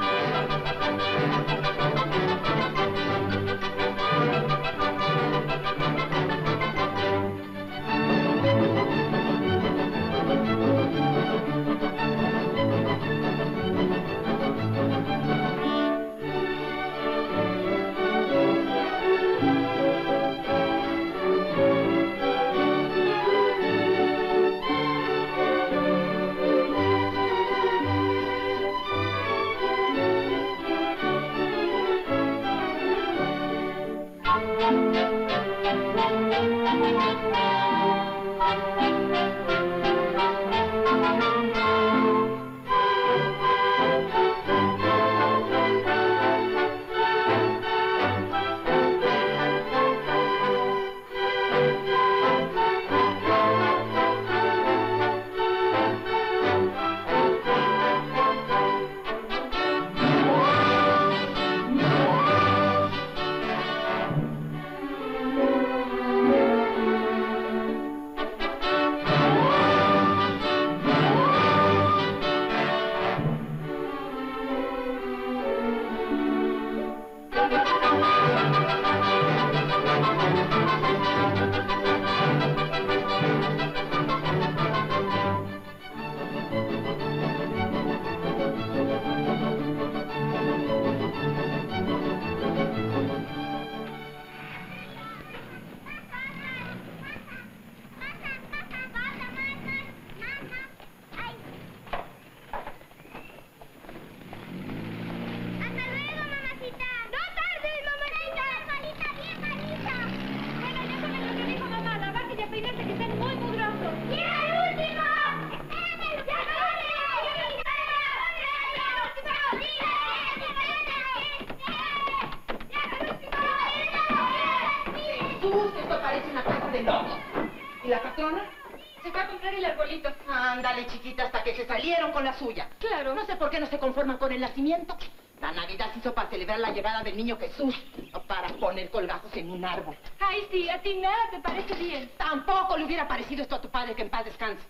¡Hasta la llegada del niño Jesús, para poner colgajos en un árbol. Ay, sí, a ti nada te parece bien. Tampoco le hubiera parecido esto a tu padre que en paz descanse.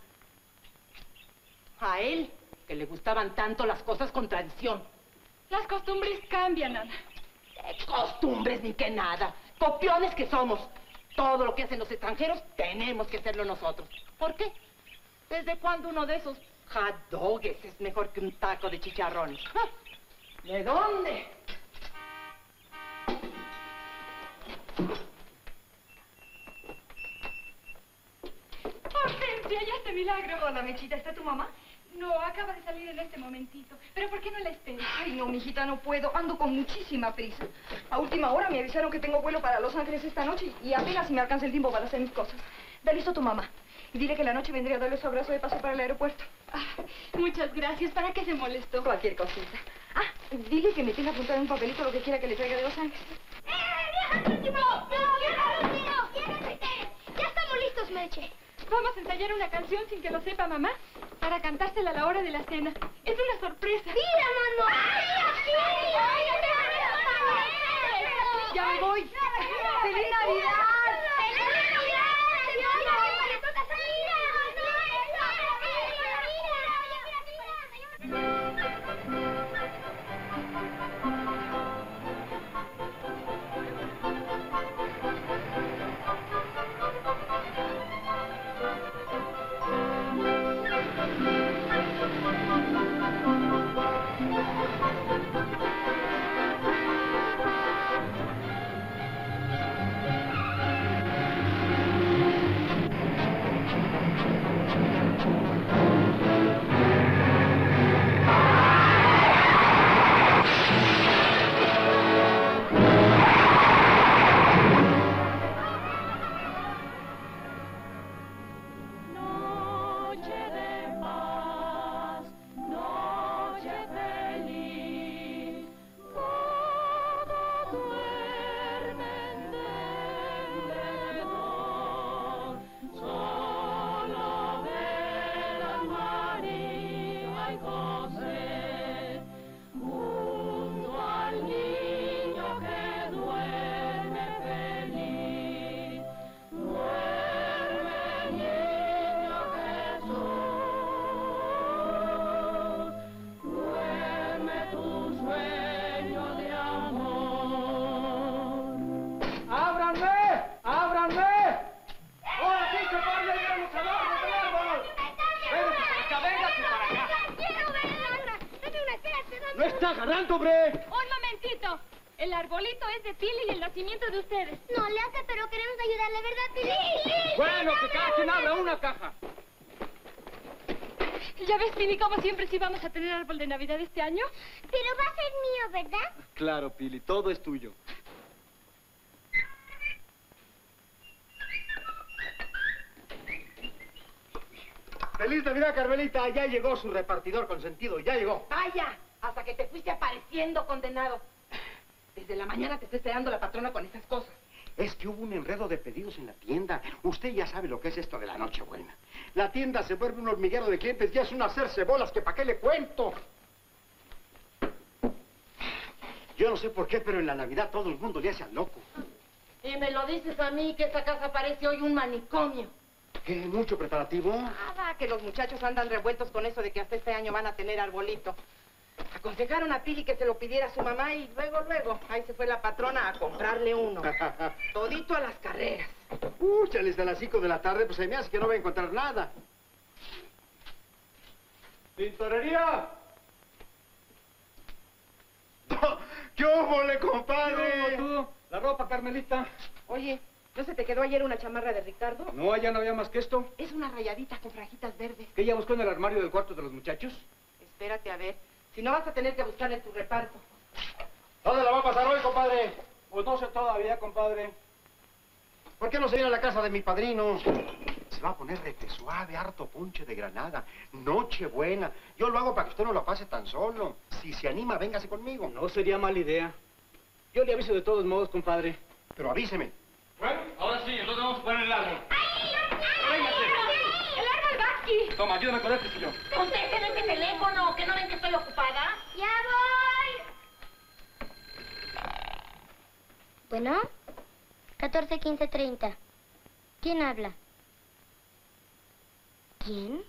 A él, que le gustaban tanto las cosas con tradición. Las costumbres cambian, Ana. ¡Qué costumbres ni qué nada! Copiones que somos. Todo lo que hacen los extranjeros tenemos que hacerlo nosotros. ¿Por qué? ¿Desde cuándo uno de esos hot dogs es mejor que un taco de chicharrones? ¿De dónde? Este milagro. Hola, Mechita, ¿está tu mamá? No, acaba de salir en este momentito. ¿Pero por qué no la esperas? Ay, no, mijita, no puedo. Ando con muchísima prisa. A última hora me avisaron que tengo vuelo para Los Ángeles esta noche y apenas si me alcanza el tiempo para hacer mis cosas. Da listo a tu mamá. Y dile que la noche vendría a darle su abrazo de paso para el aeropuerto. Ah, muchas gracias. ¿Para qué se molestó? Cualquier cosita. Ah, dile que me tenga apuntado en un papelito lo que quiera que le traiga de Los Ángeles. ¡Eh, vieja! ¡No, vieja último! ¡Siéntate! ¡Ya estamos listos, Meche! Vamos a ensayar una canción sin que lo sepa mamá para cantársela a la hora de la cena. Es una sorpresa. ¡Mira, mano! ¡Ay! ¡Ya me voy! ¡Feliz Navidad! Está agarrando, hombre! Un momentito. El arbolito es de Pili y el nacimiento de ustedes. No le hace, pero queremos ayudarle, ¿verdad, Pili? Sí, sí. Bueno, que cada quien abra una caja. Ya ves, Pili, como siempre sí vamos a tener árbol de Navidad este año. Pero va a ser mío, ¿verdad? Claro, Pili, todo es tuyo. ¡Feliz Navidad, Carmelita! Ya llegó su repartidor consentido, ya llegó. Vaya, hasta que te fuiste apareciendo, condenado. Desde la mañana te está esperando la patrona con esas cosas. Es que hubo un enredo de pedidos en la tienda. Usted ya sabe lo que es esto de la Nochebuena. La tienda se vuelve un hormiguero de clientes, ya es un hacerse bolas que para qué le cuento. Yo no sé por qué, pero en la Navidad todo el mundo le hace al loco. Y me lo dices a mí que esta casa parece hoy un manicomio. ¿Qué? ¿Mucho preparativo? Nada, que los muchachos andan revueltos con eso de que hasta este año van a tener arbolito. Aconsejaron a Pili que se lo pidiera a su mamá y luego, luego, ahí se fue la patrona a comprarle uno. Todito a las carreras. Uy, ya les a las 5 de la tarde, pues se me hace que no va a encontrar nada. ¡Tintorería! ¿Qué óvole, compadre? tú? La ropa, Carmelita. Oye, ¿no se te quedó ayer una chamarra de Ricardo? No, allá no había más que esto. Es una rayadita con frajitas verdes. ¿Qué ella buscó en el armario del cuarto de los muchachos? Espérate a ver. Si no vas a tener que buscarle tu reparto. ¿Dónde la va a pasar hoy, compadre? Pues no sé todavía, compadre. ¿Por qué no se viene a la casa de mi padrino? Se va a poner de té suave, harto ponche de granada. Noche buena. Yo lo hago para que usted no lo pase tan solo. Si se anima, véngase conmigo. No sería mala idea. Yo le aviso de todos modos, compadre. Pero avíseme. Bueno, ahora sí, entonces vamos a poner el árbol. ¡El árbol va aquí! Toma, ayúdame con este sillón. Contesten ese teléfono, que no ven que estoy ocupada. ¡Ya voy! Bueno, 14, 15, 30. ¿Quién habla? ¿Quién?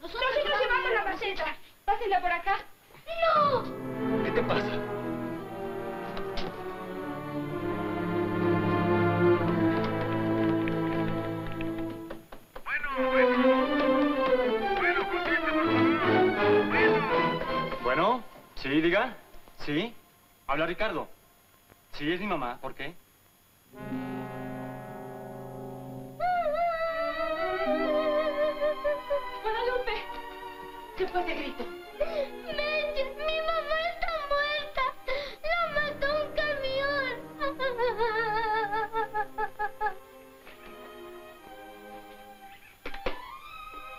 Nosotros llevamos la maceta. Pásenla por acá. ¡No! ¿Qué te pasa? Bueno, sí, diga. Sí. Habla Ricardo. Sí, es mi mamá. ¿Por qué? Guadalupe. ¿Qué fue ese grito? ¡Meches! ¡Mi mamá está muerta! ¡La mató un camión!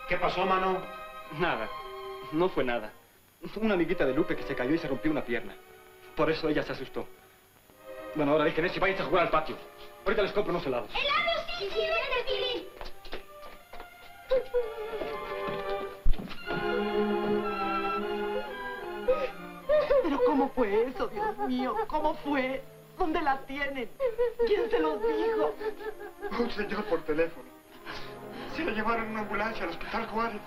¿Qué pasó, mano? Nada. No fue nada. Una amiguita de Lupe que se cayó y se rompió una pierna. Por eso ella se asustó. Bueno, ahora déjenme si vayan a jugar al patio. Ahorita les compro unos helados. ¡Helado, sí! ¡Sí, vete! ¿Pero cómo fue eso, Dios mío? ¿Cómo fue? ¿Dónde la tienen? ¿Quién se los dijo? Un señor por teléfono. Se la llevaron en una ambulancia al hospital Juárez.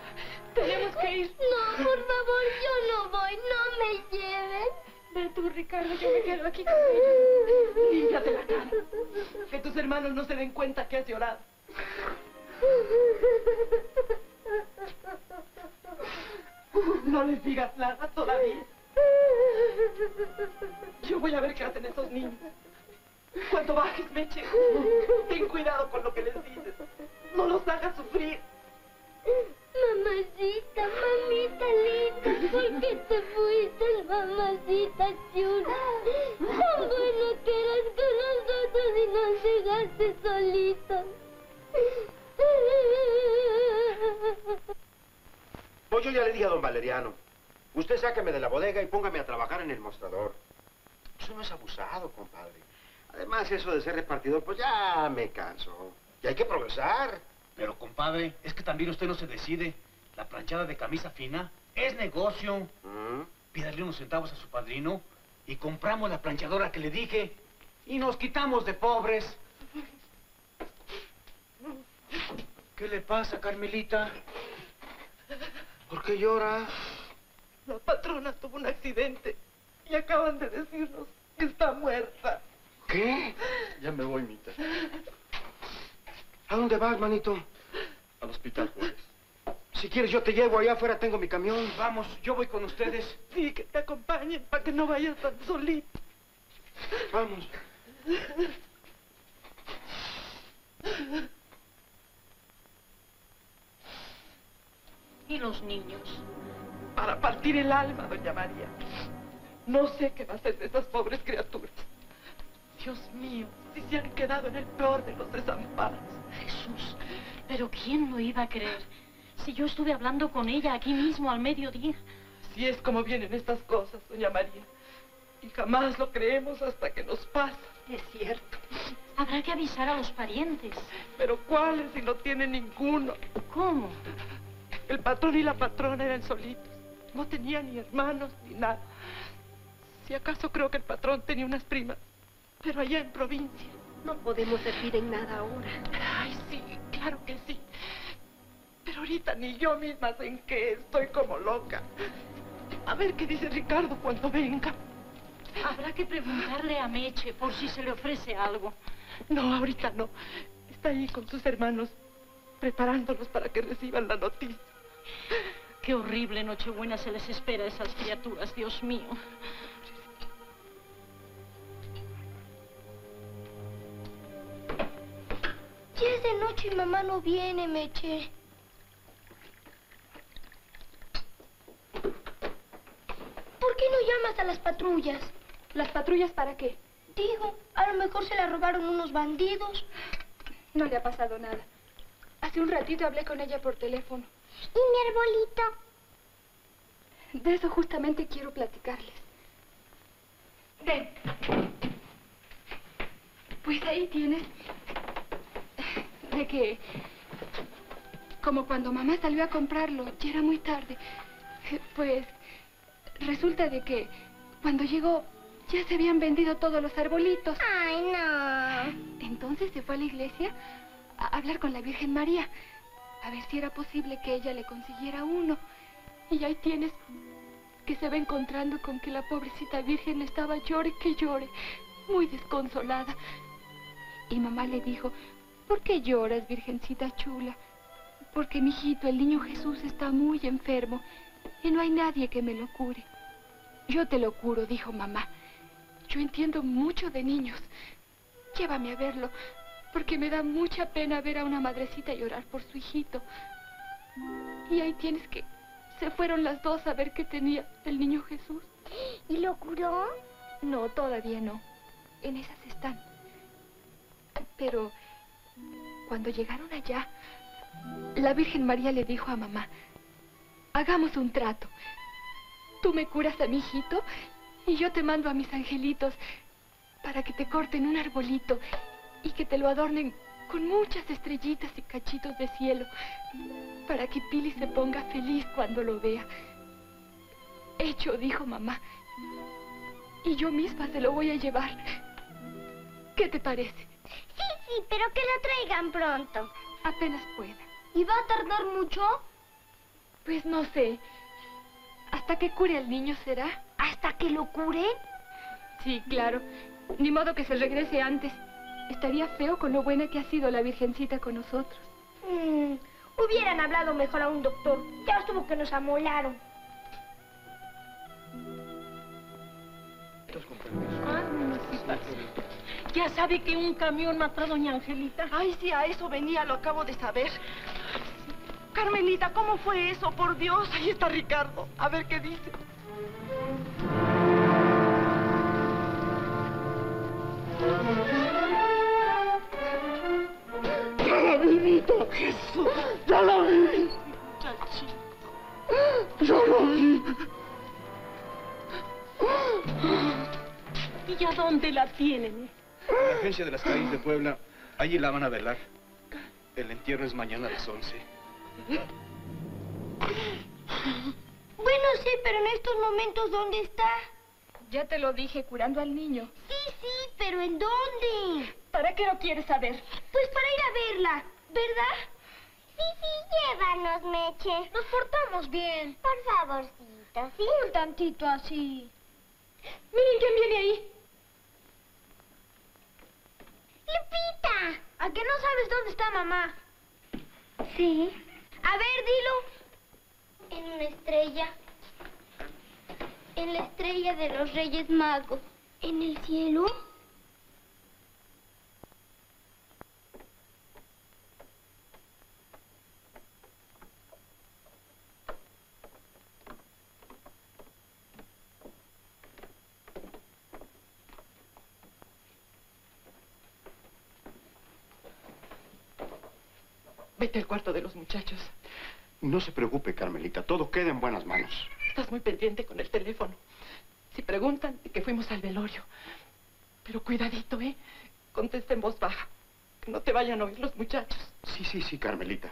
Tenemos que ir. No, por favor, yo no voy. No me lleven. Ve tú, Ricardo, yo me quedo aquí con ellos. Límpiate la cara. Que tus hermanos no se den cuenta que has llorado. No les digas nada todavía. Yo voy a ver qué hacen esos niños. Cuando bajes, Meche, ten cuidado con lo que les dices. No los hagas sufrir. Mamacita, mamita linda, ¿por qué te fuiste, mamacita chula? Tan bueno que eras con nosotros y nos dejaste solitos. Pues yo ya le dije a don Valeriano. Usted sáqueme de la bodega y póngame a trabajar en el mostrador. Eso no es abusado, compadre. Además, eso de ser repartidor, pues ya me canso. Y hay que progresar. Pero, compadre, es que también usted no se decide. La planchada de camisa fina es negocio. ¿Mm? Pídale unos centavos a su padrino y compramos la planchadora que le dije. Y nos quitamos de pobres. ¿Qué le pasa, Carmelita? ¿Por qué llora? La patrona tuvo un accidente y acaban de decirnos que está muerta. ¿Qué? Ya me voy, Mita. ¿A dónde vas, manito? Al hospital, Juárez. Si quieres, yo te llevo. Allá afuera tengo mi camión. Vamos, yo voy con ustedes. Sí, que te acompañen para que no vayas tan solito. Vamos. ¿Y los niños? Para partir el alma, doña María. No sé qué va a hacer de esas pobres criaturas. Dios mío, si se han quedado en el peor de los desamparos. Jesús, pero ¿quién lo iba a creer? Si yo estuve hablando con ella aquí mismo al mediodía. Así es como vienen estas cosas, doña María. Y jamás lo creemos hasta que nos pasa. Es cierto. Habrá que avisar a los parientes. Pero ¿cuáles si no tiene ninguno? ¿Cómo? El patrón y la patrona eran solitos. No tenían ni hermanos ni nada. Si acaso creo que el patrón tenía unas primas, pero allá en provincia. No podemos servir en nada ahora. Ay, sí, claro que sí. Pero ahorita ni yo misma sé en qué estoy como loca. A ver qué dice Ricardo cuando venga. Habrá que preguntarle a Meche por si se le ofrece algo. No, ahorita no. Está ahí con sus hermanos, preparándolos para que reciban la noticia. Qué horrible Nochebuena se les espera a esas criaturas, Dios mío. Ya es de noche y mamá no viene, Meche. ¿Por qué no llamas a las patrullas? ¿Las patrullas para qué? Digo, a lo mejor se la robaron unos bandidos. No le ha pasado nada. Hace un ratito hablé con ella por teléfono. ¿Y mi arbolito? De eso justamente quiero platicarles. Ven. Pues ahí tienes. De que... Como cuando mamá salió a comprarlo, ya era muy tarde. Pues resulta de que cuando llegó ya se habían vendido todos los arbolitos. Ay, no. Entonces se fue a la iglesia a hablar con la Virgen María. A ver si era posible que ella le consiguiera uno. Y ahí tienes que se va encontrando con que la pobrecita Virgen estaba llore que llore, muy desconsolada. Y mamá le dijo, ¿por qué lloras, Virgencita chula? Porque mi hijito, el niño Jesús, está muy enfermo y no hay nadie que me lo cure. Yo te lo curo, dijo mamá. Yo entiendo mucho de niños. Llévame a verlo, porque me da mucha pena ver a una madrecita llorar por su hijito. Y ahí tienes que... Se fueron las dos a ver qué tenía el niño Jesús. ¿Y lo curó? No, todavía no. En esas están. Pero cuando llegaron allá, la Virgen María le dijo a mamá, hagamos un trato. Tú me curas a mi hijito y yo te mando a mis angelitos para que te corten un arbolito y que te lo adornen con muchas estrellitas y cachitos de cielo para que Pili se ponga feliz cuando lo vea. Hecho, dijo mamá. Y yo misma se lo voy a llevar. ¿Qué te parece? Sí, sí, pero que lo traigan pronto. Apenas pueda. ¿Y va a tardar mucho? Pues no sé. Hasta que cure al niño será. ¿Hasta que lo curen? Sí, claro. Ni modo que se regrese antes. Estaría feo con lo buena que ha sido la Virgencita con nosotros. Mm, hubieran hablado mejor a un doctor. Ya estuvo que nos amolaron. Ah, mamacita. Ya sabe que un camión mató a doña Angelita. Ay, sí, a eso venía, lo acabo de saber. Carmelita, ¿cómo fue eso? Por Dios, ahí está Ricardo. A ver qué dice. ¡Ya la vi, Vito! ¡Jesús! ¡Ya la vi! ¡Ya la vi! ¿Y a dónde la tienen? En la agencia de las calles de Puebla, allí la van a velar. El entierro es mañana a las 11. Bueno, sí, pero en estos momentos, ¿dónde está? Ya te lo dije, curando al niño. Sí, sí, pero ¿en dónde? ¿Para qué lo quieres saber? Pues para ir a verla, ¿verdad? Sí, sí, llévanos, Meche. Nos portamos bien. Por favorcito, ¿sí? Un tantito así. Miren quién viene ahí. ¡Lupita! ¿A qué no sabes dónde está mamá? Sí. A ver, dilo. En una estrella. En la estrella de los Reyes Magos. ¿En el cielo? Vete al cuarto de los muchachos. No se preocupe, Carmelita. Todo queda en buenas manos. Estás muy pendiente con el teléfono. Si preguntan, que fuimos al velorio. Pero cuidadito, ¿eh? Contesta en voz baja. Que no te vayan a oír los muchachos. Sí, sí, sí, Carmelita.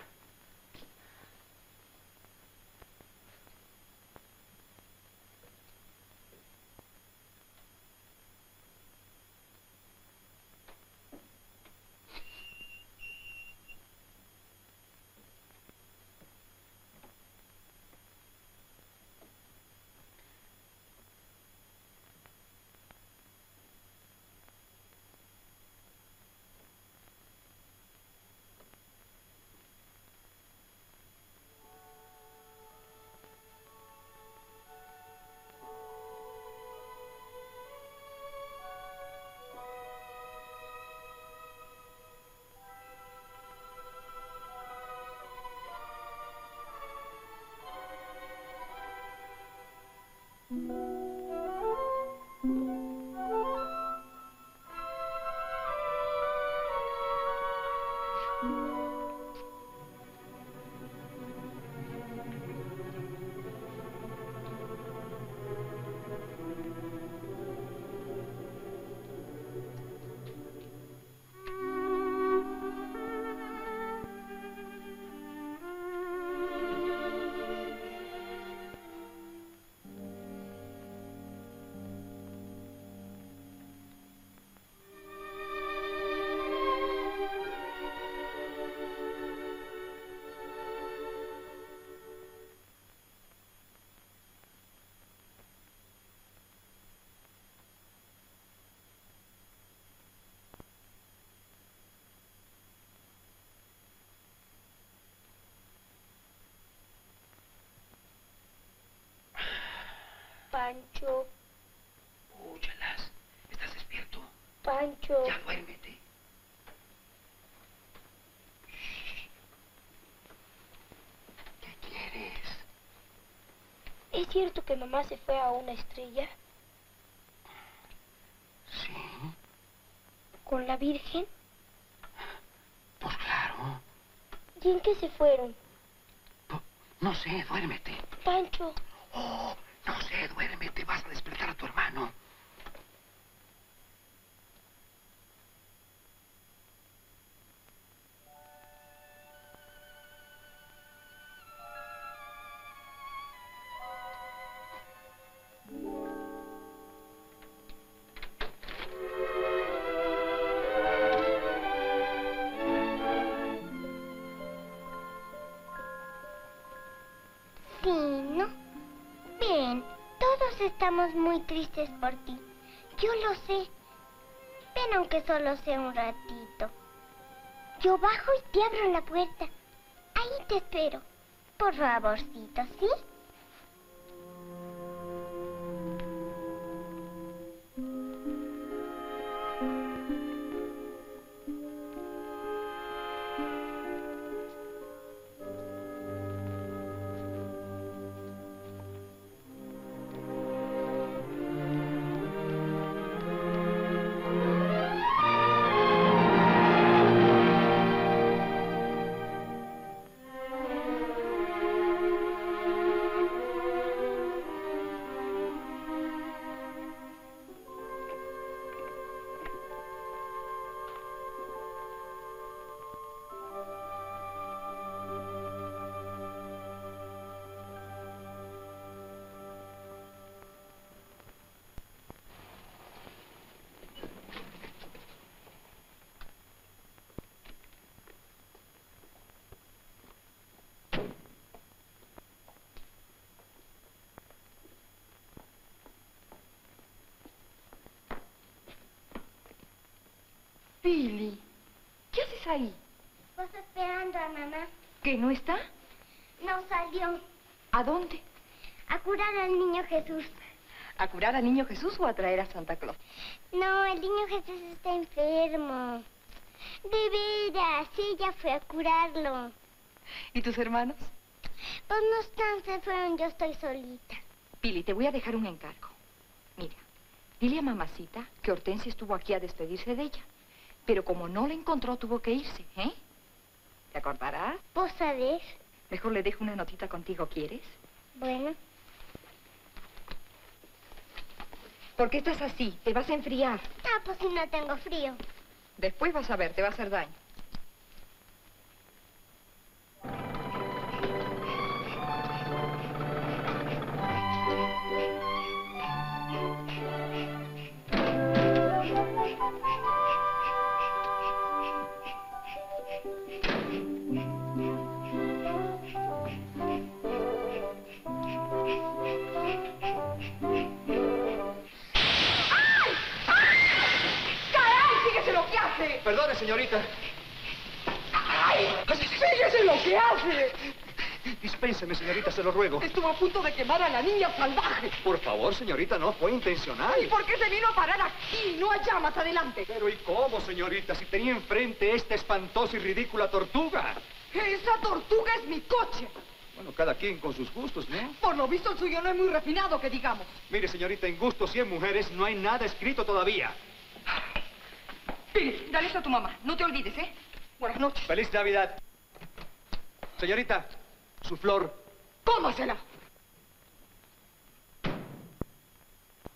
Pancho, Óyelas. ¿Estás despierto? Pancho. Ya duérmete. ¿Qué quieres? ¿Es cierto que mamá se fue a una estrella Sí, con la Virgen? pues claro. ¿Y en qué se fueron? Pu- No sé, duérmete. Pancho, Oh, no sé, duérmete. Vas a despertar por ti. Yo lo sé. Ven aunque solo sea un ratito. Yo bajo y te abro la puerta. Ahí te espero. Por favorcito, ¿sí? Ahí? Pues esperando a mamá. ¿Que no está? No salió. ¿A dónde? A curar al niño Jesús. ¿A curar al niño Jesús o a traer a Santa Claus? No, el niño Jesús está enfermo. De veras, ella fue a curarlo. ¿Y tus hermanos? Pues no están, se fueron, yo estoy solita. Pili, te voy a dejar un encargo. Mira, dile a mamacita que Hortensia estuvo aquí a despedirse de ella. Pero como no la encontró, tuvo que irse, ¿eh? ¿Te acordarás? ¿Vos sabés? Mejor le dejo una notita contigo, ¿quieres? Bueno, ¿Por qué estás así? Te vas a enfriar. ah, pues si no tengo frío. Después vas a ver, te va a hacer daño. Perdone, señorita. ¡Ay! ¡Fíjese lo que hace! Dispénseme, señorita, se lo ruego. Estuvo a punto de quemar a la niña salvaje. Por favor, señorita, no fue intencional. ¿Y por qué se vino a parar aquí, no allá más adelante? Pero ¿y cómo, señorita? Si tenía enfrente esta espantosa y ridícula tortuga. Esa tortuga es mi coche. Bueno, cada quien con sus gustos, ¿no? Por lo visto el suyo no es muy refinado, que digamos. Mire, señorita, en gustos y en mujeres no hay nada escrito todavía. Pili, dale esto a tu mamá. No te olvides, ¿eh? Buenas noches. ¡Feliz Navidad! Señorita, su flor. ¡Cómasela!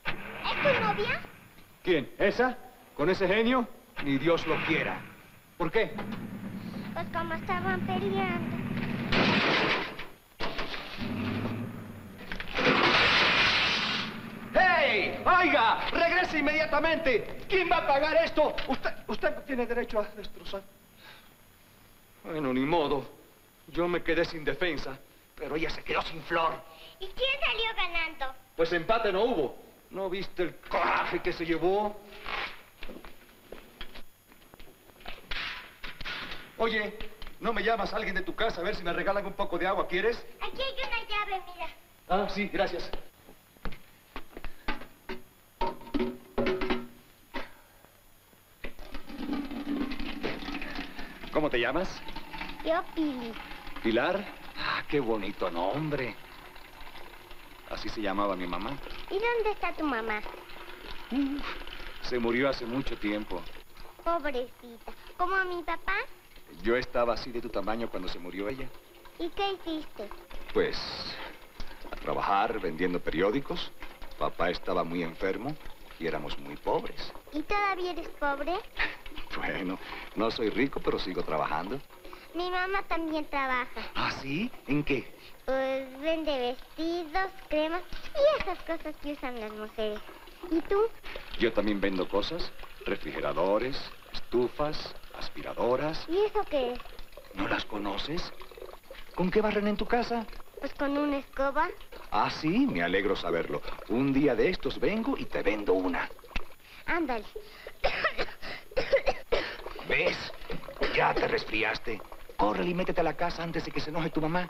¿Es tu novia? ¿Quién? ¿Esa? ¿Con ese genio? Ni Dios lo quiera. ¿Por qué? Pues como estaban peleando. ¡Hey! ¡Oiga! ¡Regrese inmediatamente! ¿Quién va a pagar esto? Usted, usted no tiene derecho a destrozar. Bueno, ni modo. Yo me quedé sin defensa, pero ella se quedó sin flor. ¿Y quién salió ganando? Pues empate no hubo. ¿No viste el coraje que se llevó? Oye, ¿no me llamas a alguien de tu casa a ver si me regalan un poco de agua? ¿Quieres? Aquí hay una llave, mira. Ah, sí, gracias. ¿Cómo te llamas? Yo, Pili. Pilar. Ah, qué bonito nombre. Así se llamaba mi mamá. ¿Y dónde está tu mamá? Se murió hace mucho tiempo. Pobrecita. ¿Como mi papá? Yo estaba así de tu tamaño cuando se murió ella. ¿Y qué hiciste? Pues a trabajar vendiendo periódicos. Papá estaba muy enfermo y éramos muy pobres. ¿Y todavía eres pobre? Bueno, no soy rico, pero sigo trabajando. Mi mamá también trabaja. ¿Ah, sí? ¿En qué? Pues vende vestidos, cremas y esas cosas que usan las mujeres. ¿Y tú? Yo también vendo cosas. Refrigeradores, estufas, aspiradoras. ¿Y eso qué es? ¿No las conoces? ¿Con qué barren en tu casa? Pues con una escoba. Ah, sí, me alegro saberlo. Un día de estos vengo y te vendo una. Ándale. ¿Ves? Ya te resfriaste. Córrele y métete a la casa antes de que se enoje tu mamá.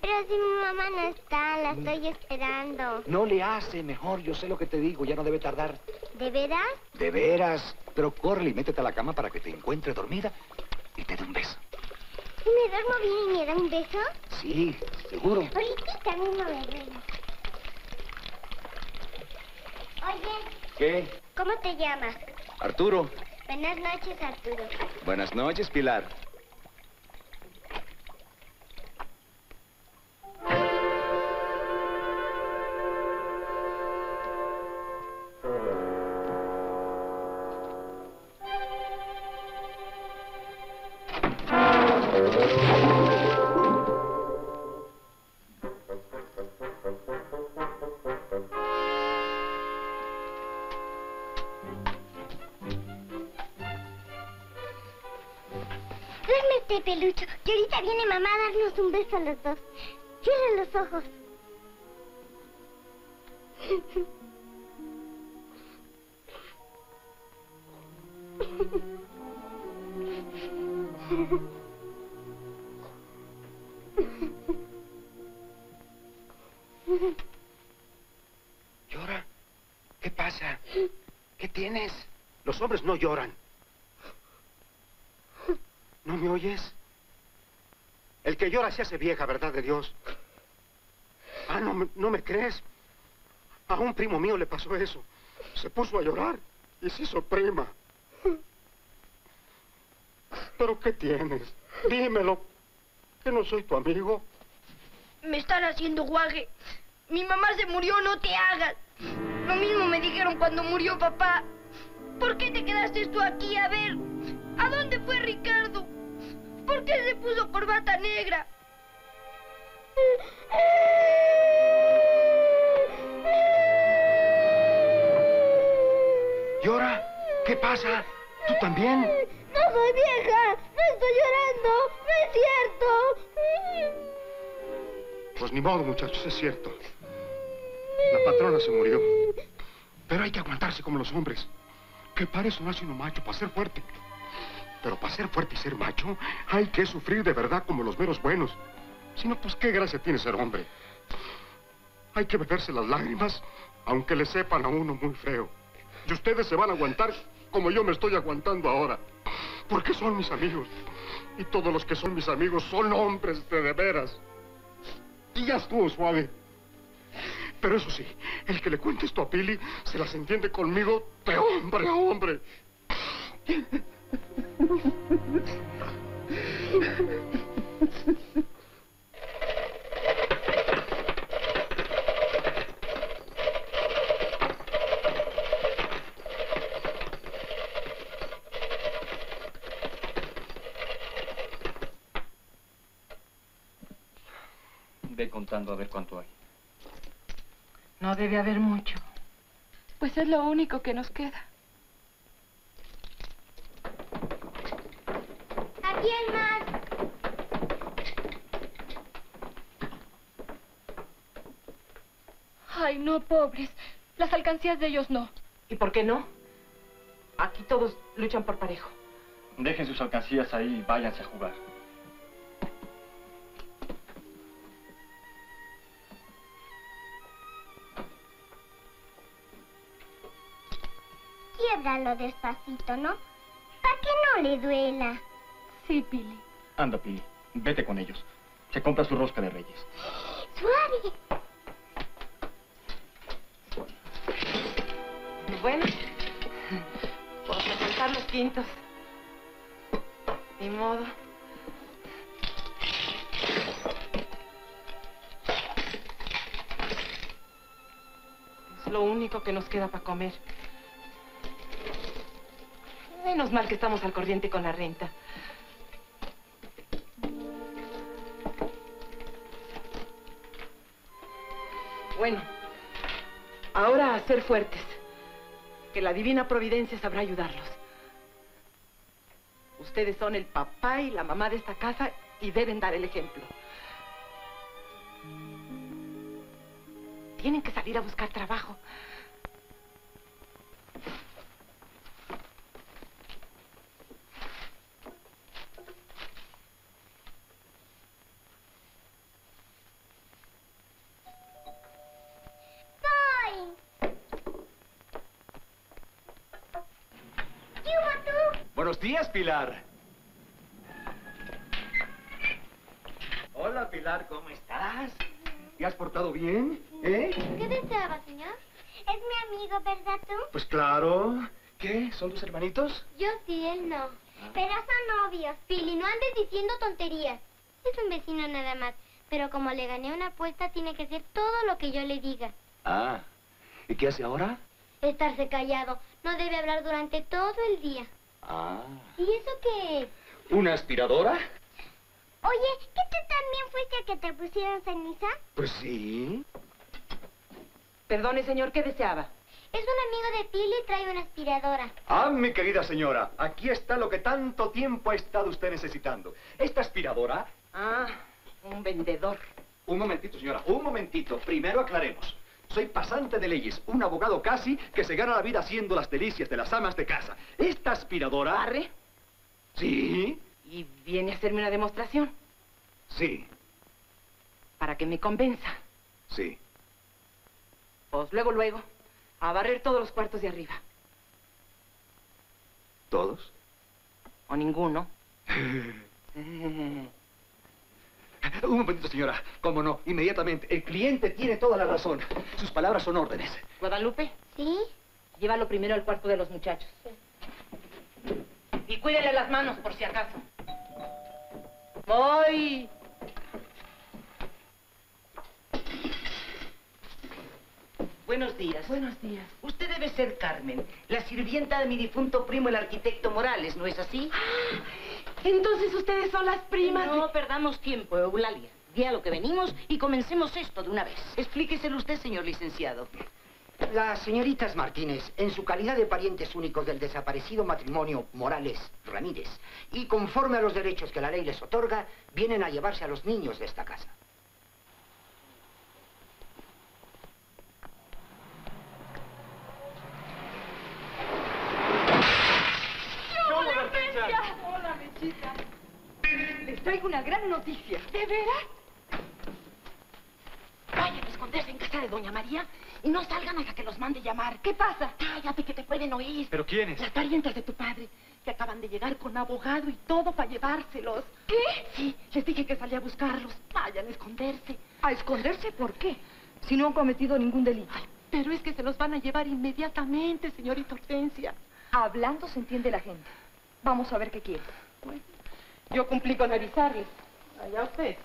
Pero si mi mamá no está, la estoy esperando. No le hace, mejor, yo sé lo que te digo, ya no debe tardar. ¿De veras? De veras. Pero córrele y métete a la cama para que te encuentre dormida y te dé un beso. ¿Y me duermo bien y me da un beso? Sí, seguro. Ahorita mismo me duermo. Oye, ¿Qué? ¿cómo te llamas? Arturo. Buenas noches, Arturo. Buenas noches, Pilar. este pelucho, que ahorita viene mamá a darnos un beso a los dos. Cierren los ojos. ¿Llora? ¿Qué pasa? ¿Qué tienes? Los hombres no lloran. ¿No me oyes? El que llora se hace vieja, ¿verdad de Dios? Ah, ¿no, ¿no me crees? A un primo mío le pasó eso. Se puso a llorar y se hizo prima. ¿Pero qué tienes? Dímelo. ¿Que no soy tu amigo? Me están haciendo guaje. Mi mamá se murió, no te hagas. Lo mismo me dijeron cuando murió papá. ¿Por qué te quedaste tú aquí? A ver, ¿a dónde fue Ricardo? ¿Por qué se puso corbata negra? ¿Llora? ¿Qué pasa? ¿Tú también? No soy vieja, no estoy llorando, no es cierto. Pues ni modo, muchachos, es cierto. La patrona se murió. Pero hay que aguantarse como los hombres. Que para eso nace uno macho, para ser fuerte. Pero para ser fuerte y ser macho, hay que sufrir de verdad como los meros buenos. Si no, pues qué gracia tiene ser hombre. Hay que beberse las lágrimas, aunque le sepan a uno muy feo. Y ustedes se van a aguantar como yo me estoy aguantando ahora. Porque son mis amigos. Y todos los que son mis amigos son hombres de de veras. Y ya estuvo suave. Pero eso sí, el que le cuente esto a Pili se las entiende conmigo de hombre a hombre. Ve contando a ver cuánto hay. No debe haber mucho. Pues es lo único que nos queda. Hay más. Ay, no, pobres. Las alcancías de ellos no. ¿Y por qué no? Aquí todos luchan por parejo. Dejen sus alcancías ahí y váyanse a jugar. Quiebralo despacito, ¿no? Para que no le duela. Sí, Pili. Anda, Pili, vete con ellos. Se compra su rosca de reyes. Suave. Bueno, a contar los quintos. Ni modo. Es lo único que nos queda para comer. Menos mal que estamos al corriente con la renta. Bueno, ahora a ser fuertes. Que la divina providencia sabrá ayudarlos. Ustedes son el papá y la mamá de esta casa y deben dar el ejemplo. Tienen que salir a buscar trabajo. Pilar. Hola, Pilar, ¿cómo estás? ¿Te has portado bien? ¿Eh? ¿Qué deseaba, señor? Es mi amigo, ¿verdad tú? Pues claro. ¿Qué? ¿Son tus hermanitos? Yo sí, él no. Pero son novios. Pili, no andes diciendo tonterías. Es un vecino nada más. Pero como le gané una apuesta, tiene que hacer todo lo que yo le diga. Ah. ¿Y qué hace ahora? Estarse callado. No debe hablar durante todo el día. Ah. ¿Y eso qué? ¿Una aspiradora? Oye, ¿qué tú también fuiste a que te pusieran ceniza? Pues sí. Perdone, señor, ¿qué deseaba? Es un amigo de Pili y trae una aspiradora. Ah, mi querida señora, aquí está lo que tanto tiempo ha estado usted necesitando. Esta aspiradora... Ah, un vendedor. Un momentito, señora, un momentito. Primero aclaremos. Soy pasante de leyes, un abogado casi que se gana la vida haciendo las delicias de las amas de casa. Esta aspiradora... ¿Barre? Sí, Y viene a hacerme una demostración sí, para que me convenza. sí. Pues luego, luego. A barrer todos los cuartos de arriba. ¿Todos? O ninguno. Un momentito, señora. Cómo no, inmediatamente. El cliente tiene toda la razón. Sus palabras son órdenes. Guadalupe, ¿Sí? llévalo primero al cuarto de los muchachos. Y cuídele las manos por si acaso. Voy. Buenos días. Buenos días. Usted debe ser Carmen, la sirvienta de mi difunto primo, el arquitecto Morales, ¿no es así? Entonces ustedes son las primas. No perdamos tiempo, Eulalia. Di a lo que venimos y comencemos esto de una vez. Explíqueselo usted, señor licenciado. Las señoritas Martínez, en su calidad de parientes únicos del desaparecido matrimonio Morales Ramírez, y conforme a los derechos que la ley les otorga, vienen a llevarse a los niños de esta casa. Hola, Mechita. Les traigo una gran noticia. ¿De veras? Vayan a esconderse en casa de Doña María y no salgan hasta que los mande llamar. ¿Qué pasa? Cállate, que te pueden oír. ¿Pero quiénes? Las parientes de tu padre, que acaban de llegar con abogado y todo para llevárselos. ¿Qué? Sí, les dije que salí a buscarlos. Vayan a esconderse. ¿A esconderse por qué? Si no han cometido ningún delito. Ay, pero es que se los van a llevar inmediatamente, señorita Hortensia. Hablando se entiende la gente. Vamos a ver qué quiere. Bueno, yo cumplí con avisarles. Allá usted.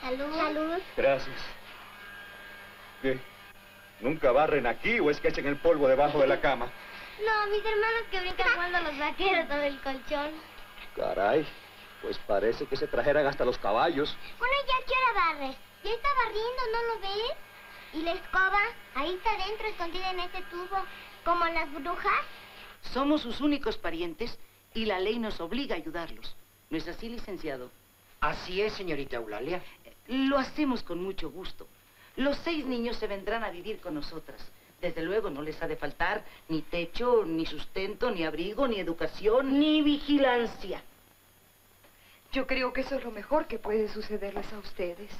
Salud. Salud. Gracias. ¿Qué? ¿Nunca barren aquí o es que echen el polvo debajo de la cama? No, mis hermanos que brincan jugando a los vaqueros sobre el colchón. Caray, pues parece que se trajeran hasta los caballos. Bueno, ya qué hora barres. Ya está barriendo, ¿no lo ves? ¿Y la escoba? Ahí está dentro, escondida en ese tubo. Como las brujas. Somos sus únicos parientes y la ley nos obliga a ayudarlos. ¿No es así, licenciado? Así es, señorita Eulalia. Lo hacemos con mucho gusto. Los seis niños se vendrán a vivir con nosotras. Desde luego no les ha de faltar ni techo, ni sustento, ni abrigo, ni educación, ni vigilancia. Yo creo que eso es lo mejor que puede sucederles a ustedes.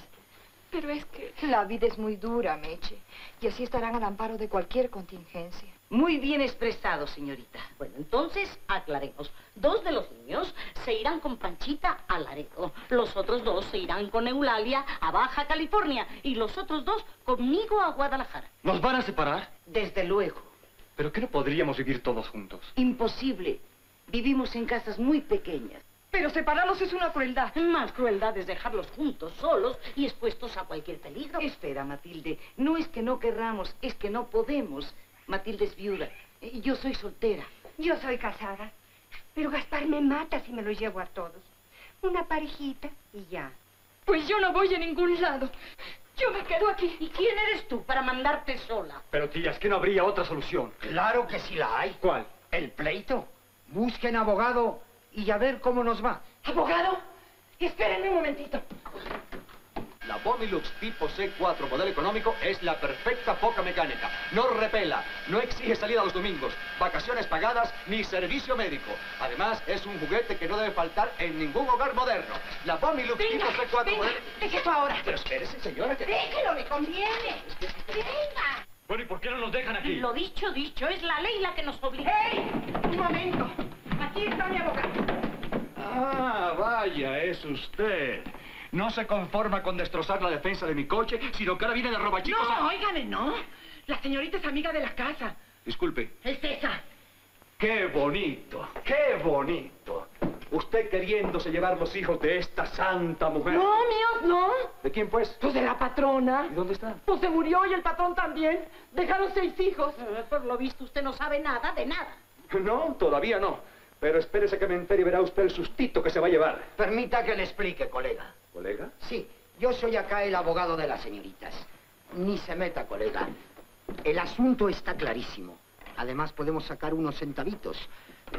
Pero es que... La vida es muy dura, Meche, y así estarán al amparo de cualquier contingencia. Muy bien expresado, señorita. Bueno, entonces aclaremos. Dos de los niños se irán con Panchita a Laredo. Los otros dos se irán con Eulalia a Baja California. Y los otros dos conmigo a Guadalajara. ¿Nos van a separar? Desde luego. ¿Pero qué no podríamos vivir todos juntos? Imposible. Vivimos en casas muy pequeñas. Pero separarlos es una crueldad. Más crueldad es dejarlos juntos, solos y expuestos a cualquier peligro. Espera, Matilde. No es que no querramos, es que no podemos. Matilde es viuda. Yo soy soltera. Yo soy casada. Pero Gaspar me mata si me los llevo a todos. Una parejita y ya. Pues yo no voy a ningún lado. Yo me quedo aquí. ¿Y quién eres tú para mandarte sola? Pero tía, es que no habría otra solución. Claro que sí la hay. ¿Cuál? El pleito. Busquen abogado y a ver cómo nos va. ¿Abogado? Espérenme un momentito. La Bonilux tipo C4 modelo económico es la perfecta foca mecánica. No repela, no exige salida los domingos, vacaciones pagadas ni servicio médico. Además, es un juguete que no debe faltar en ningún hogar moderno. La Bonilux tipo C4 venga, modelo... deje esto ahora. Pero espérese, señora, que... Déjelo, le conviene. Venga. Bueno, ¿y por qué no nos dejan aquí? Lo dicho, dicho, es la ley la que nos obliga. ¡Hey! Un momento. Aquí está mi abogado. Ah, vaya, es usted. No se conforma con destrozar la defensa de mi coche, sino que ahora viene de robachicos No, a... óigame, no. La señorita es amiga de la casa. Disculpe. Es esa. ¡Qué bonito! ¡Qué bonito! Usted queriéndose llevar los hijos de esta santa mujer. No, míos no. ¿De quién, pues? Pues de la patrona. ¿Y dónde está? Pues se murió y el patrón también. Dejaron seis hijos. Eh, Por lo visto, usted no sabe nada de nada. No, todavía no. Pero espérese que me entere y verá usted el sustito que se va a llevar. Permita que le explique, colega. ¿Colega? Sí, yo soy acá el abogado de las señoritas. Ni se meta, colega. El asunto está clarísimo. Además, podemos sacar unos centavitos.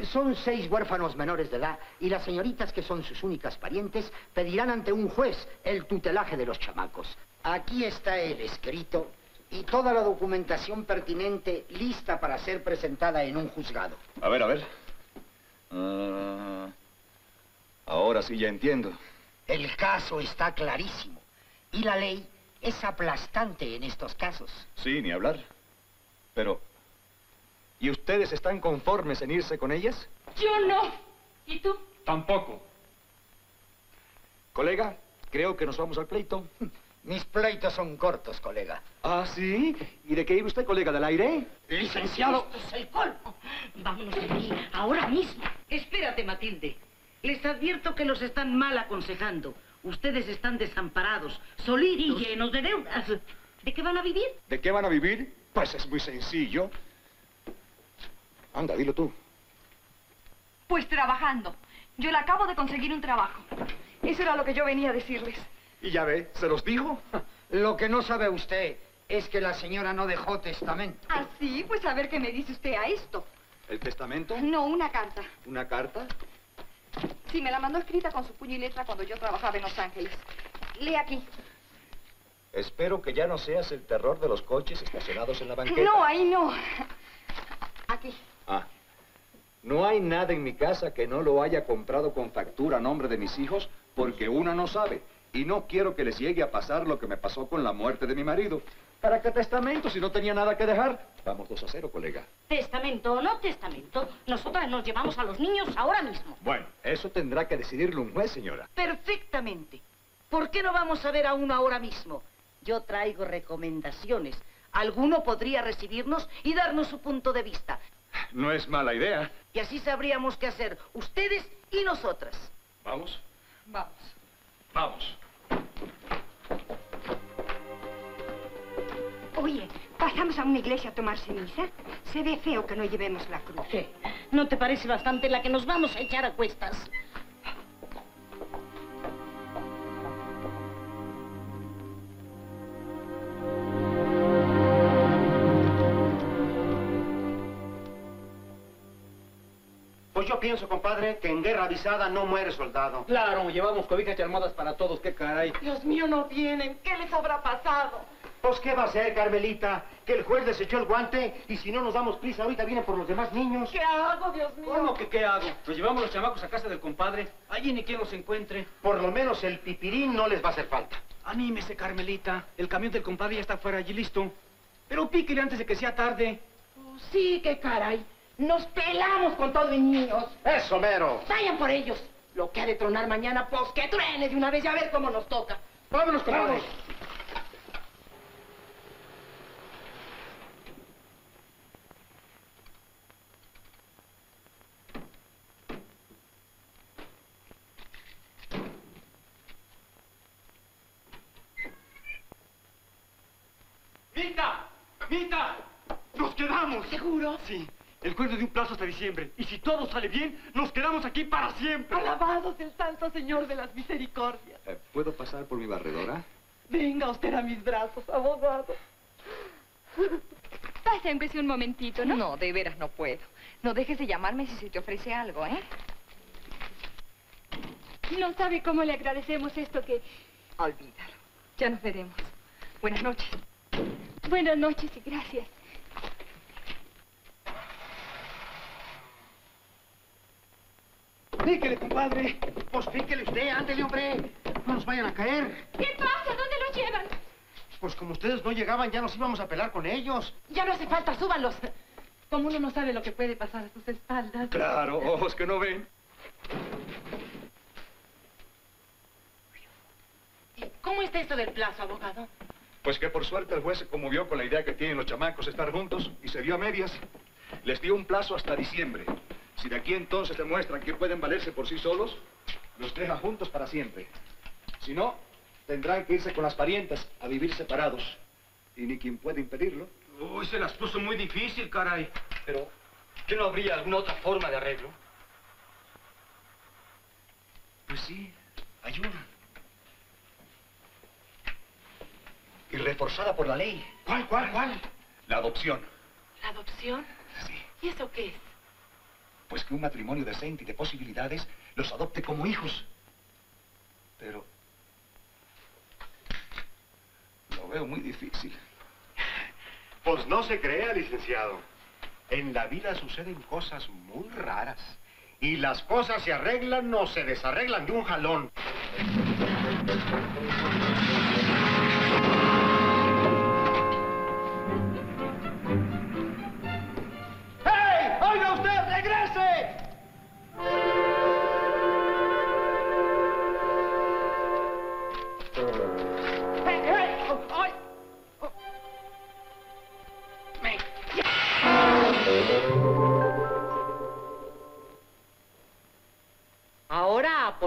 Son seis huérfanos menores de edad y las señoritas, que son sus únicas parientes, pedirán ante un juez el tutelaje de los chamacos. Aquí está el escrito y toda la documentación pertinente lista para ser presentada en un juzgado. A ver, a ver. Ah, ahora sí ya entiendo. El caso está clarísimo. Y la ley es aplastante en estos casos. Sí, ni hablar. Pero, ¿y ustedes están conformes en irse con ellas? Yo no. ¿Y tú? Tampoco. Colega, creo que nos vamos al pleito. Mis pleitos son cortos, colega. ¿Ah, sí? ¿Y de qué iba usted, colega, del aire? Licenciado. Esto es el colmo. Vámonos de aquí, ahora mismo. Espérate, Matilde. Les advierto que los están mal aconsejando. Ustedes están desamparados, solitos. Y llenos de deudas. ¿De qué van a vivir? ¿De qué van a vivir? Pues es muy sencillo. Anda, dilo tú. Pues trabajando. Yo le acabo de conseguir un trabajo. Eso era lo que yo venía a decirles. Y ya ve, ¿se los dijo? Lo que no sabe usted es que la señora no dejó testamento. ¿Ah, sí? Pues a ver qué me dice usted a esto. ¿El testamento? No, una carta. ¿Una carta? Sí, me la mandó escrita con su puño y letra cuando yo trabajaba en Los Ángeles. Lee aquí. Espero que ya no seas el terror de los coches estacionados en la banqueta. No, ahí no. Aquí. Ah. No hay nada en mi casa que no lo haya comprado con factura a nombre de mis hijos porque una no sabe. Y no quiero que les llegue a pasar lo que me pasó con la muerte de mi marido. ¿Para qué testamento si no tenía nada que dejar? Vamos dos a cero, colega. Testamento o no testamento, nosotras nos llevamos a los niños ahora mismo. Bueno, eso tendrá que decidirlo un juez, señora. Perfectamente. ¿Por qué no vamos a ver a uno ahora mismo? Yo traigo recomendaciones. Alguno podría recibirnos y darnos su punto de vista. No es mala idea. Y así sabríamos qué hacer, ustedes y nosotras. ¿Vamos? Vamos. Vamos. Oye, ¿pasamos a una iglesia a tomar ceniza? Se ve feo que no llevemos la cruz. ¿Qué? ¿No te parece bastante la que nos vamos a echar a cuestas? Yo pienso, compadre, que en guerra avisada no muere soldado. Claro, llevamos cobijas y almohadas para todos, qué caray. Dios mío, no vienen. ¿Qué les habrá pasado? Pues, ¿qué va a ser, Carmelita? Que el juez desechó el guante y si no nos damos prisa, ahorita vienen por los demás niños. ¿Qué hago, Dios mío? ¿Cómo que qué hago? Nos llevamos los chamacos a casa del compadre. Allí ni quien los encuentre. Por lo menos el pipirín no les va a hacer falta. Anímese, Carmelita. El camión del compadre ya está fuera allí listo. Pero píquele antes de que sea tarde. Oh, sí, qué caray. Nos pelamos con todo y niños. ¡Eso, mero! Vayan por ellos. Lo que ha de tronar mañana, pues que truene de una vez y a ver cómo nos toca. Vámonos, compadre. ¡Mita! ¡Mita! ¡Nos quedamos! ¿Seguro? Sí. El cuento de un plazo hasta diciembre. Y si todo sale bien, nos quedamos aquí para siempre. Alabado sea el Santo Señor de las Misericordias. Eh, ¿Puedo pasar por mi barredora? Venga usted a mis brazos, abogado. Sea un momentito, ¿no? No, de veras no puedo. No dejes de llamarme si se te ofrece algo, ¿eh? No sabe cómo le agradecemos esto que... Olvídalo. Ya nos veremos. Buenas noches. Buenas noches y gracias. Píquele, compadre. Pues píquele usted, ándele, hombre. No nos vayan a caer. ¿Qué pasa? ¿Dónde los llevan? Pues como ustedes no llegaban, ya nos íbamos a pelar con ellos. Ya no hace falta, súbanlos. Como uno no sabe lo que puede pasar a sus espaldas. Claro, ojos que no ven. ¿Cómo está esto del plazo, abogado? Pues que por suerte el juez se conmovió con la idea que tienen los chamacos de estar juntos y se dio a medias. Les dio un plazo hasta diciembre. Si de aquí entonces demuestran que pueden valerse por sí solos, los deja juntos para siempre. Si no, tendrán que irse con las parientas a vivir separados. Y ni quien puede impedirlo. Uy, se las puso muy difícil, caray. Pero, ¿qué no habría alguna otra forma de arreglo? Pues sí, hay una. Y reforzada por la ley. ¿Cuál, cuál, cuál? La adopción. ¿La adopción? Sí. ¿Y eso qué es? Pues que un matrimonio decente y de posibilidades los adopte como hijos. Pero... Lo veo muy difícil. Pues no se crea, licenciado. En la vida suceden cosas muy raras. Y las cosas se arreglan o se desarreglan de un jalón.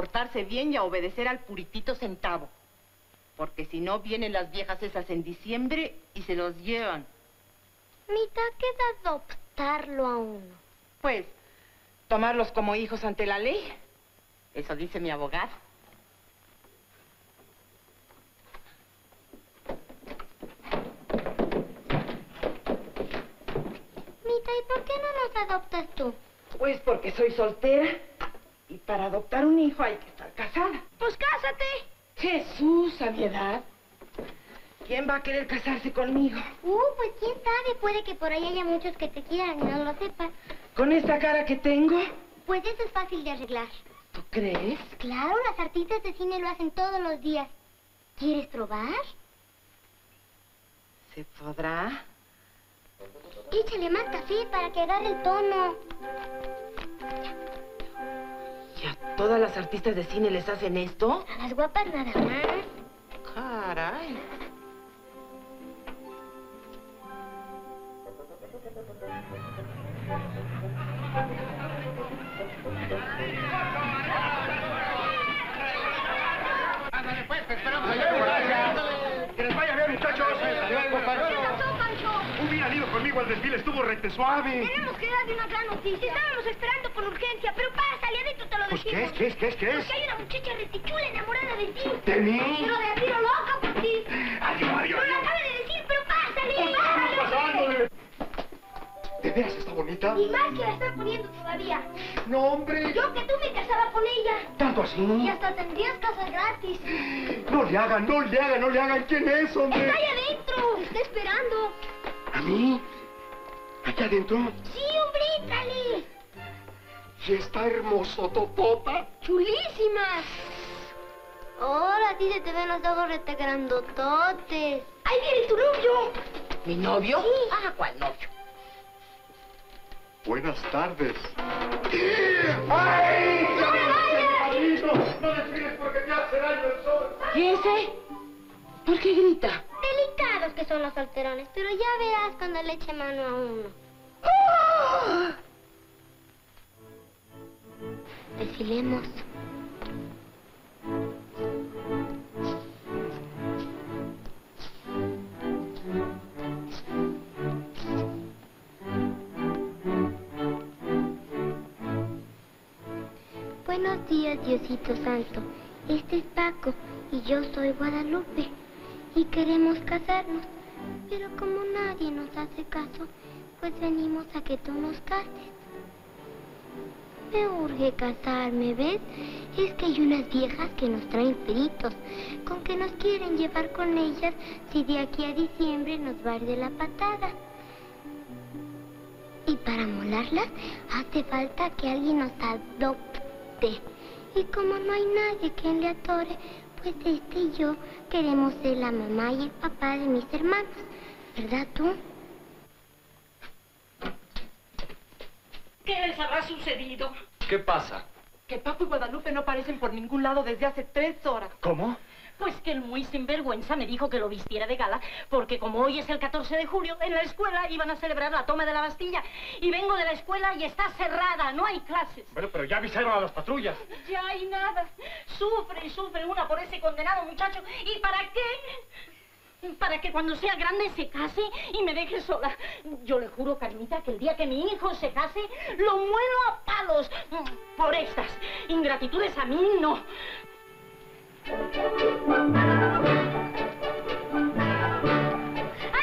Portarse bien y a obedecer al puritito centavo. Porque si no, vienen las viejas esas en diciembre y se los llevan. Mitad queda adoptarlo a uno. Pues, tomarlos como hijos ante la ley. Eso dice mi abogado. Mita, ¿y por qué no nos adoptas tú? Pues porque soy soltera. Y para adoptar un hijo hay que estar casada. Pues cásate. Jesús, a mi edad. ¿Quién va a querer casarse conmigo? Uh, pues quién sabe, puede que por ahí haya muchos que te quieran y no lo sepan. ¿Con esta cara que tengo? Pues eso es fácil de arreglar. ¿Tú crees? Claro, las artistas de cine lo hacen todos los días. ¿Quieres probar? ¿Se podrá? Échale más café para que agarre el tono. ¿Y a todas las artistas de cine les hacen esto? A las guapas nada más. Caray. Al desfile, estuvo rete suave. Tenemos que darle una gran noticia. Estábamos esperando con urgencia, pero pásale adentro, te lo Pues, ¿qué decimos. es, qué es, qué es, qué es? Porque hay una muchacha retichula enamorada de ti. ¿De mí? Pero de tiro loca por ti. Adiós, adiós, No lo acaba de decir, pero pásale. Estamos pásale. pasándole. ¿De veras está bonita? Y más que la está poniendo todavía. No, hombre. Yo que tú me casaba con ella. ¿Tanto así? Y hasta tendrías casas gratis. No le hagan, no le hagan, no le hagan. ¿Quién es, hombre? Está ahí adentro. Está esperando. ¿A mí? ¿Allá adentro? Sí, hombre, entrale. Y está hermoso, totota. Chulísimas. Ahora a ti se te ven los ojos rete grandototes. Ahí viene tu novio. ¿Mi novio? Ah, ¿cuál novio? Buenas tardes. ¡Ay! ¡No me vayas! ¡Padrino! ¡No desfiles porque te hace daño el sol! ¿Y ese? ¿Por qué grita? Delicados que son los solterones, pero ya verás cuando le eche mano a uno. Desfilemos. Buenos días, Diosito Santo. Este es Paco y yo soy Guadalupe y queremos casarnos. Pero como nadie nos hace caso, pues venimos a que tú nos cases. Me urge casarme, ¿ves? Es que hay unas viejas que nos traen fritos, con que nos quieren llevar con ellas si de aquí a diciembre nos va a ir de la patada. Y para molarlas hace falta que alguien nos adopte. Y como no hay nadie quien le atore, pues este y yo queremos ser la mamá y el papá de mis hermanos. ¿Verdad tú? ¿Qué les habrá sucedido? ¿Qué pasa? Que Paco y Guadalupe no aparecen por ningún lado desde hace tres horas. ¿Cómo? Pues que el muy sinvergüenza me dijo que lo vistiera de gala, porque como hoy es el 14 de julio, en la escuela iban a celebrar la toma de la Bastilla. Y vengo de la escuela y está cerrada, no hay clases. Bueno, pero ya avisaron a las patrullas. Ya hay nada. Sufre y sufre una por ese condenado muchacho. ¿Y para qué? Para que cuando sea grande se case y me deje sola. Yo le juro, Carmita, que el día que mi hijo se case, lo muelo a palos. Por estas ingratitudes a mí no. ¡Ahí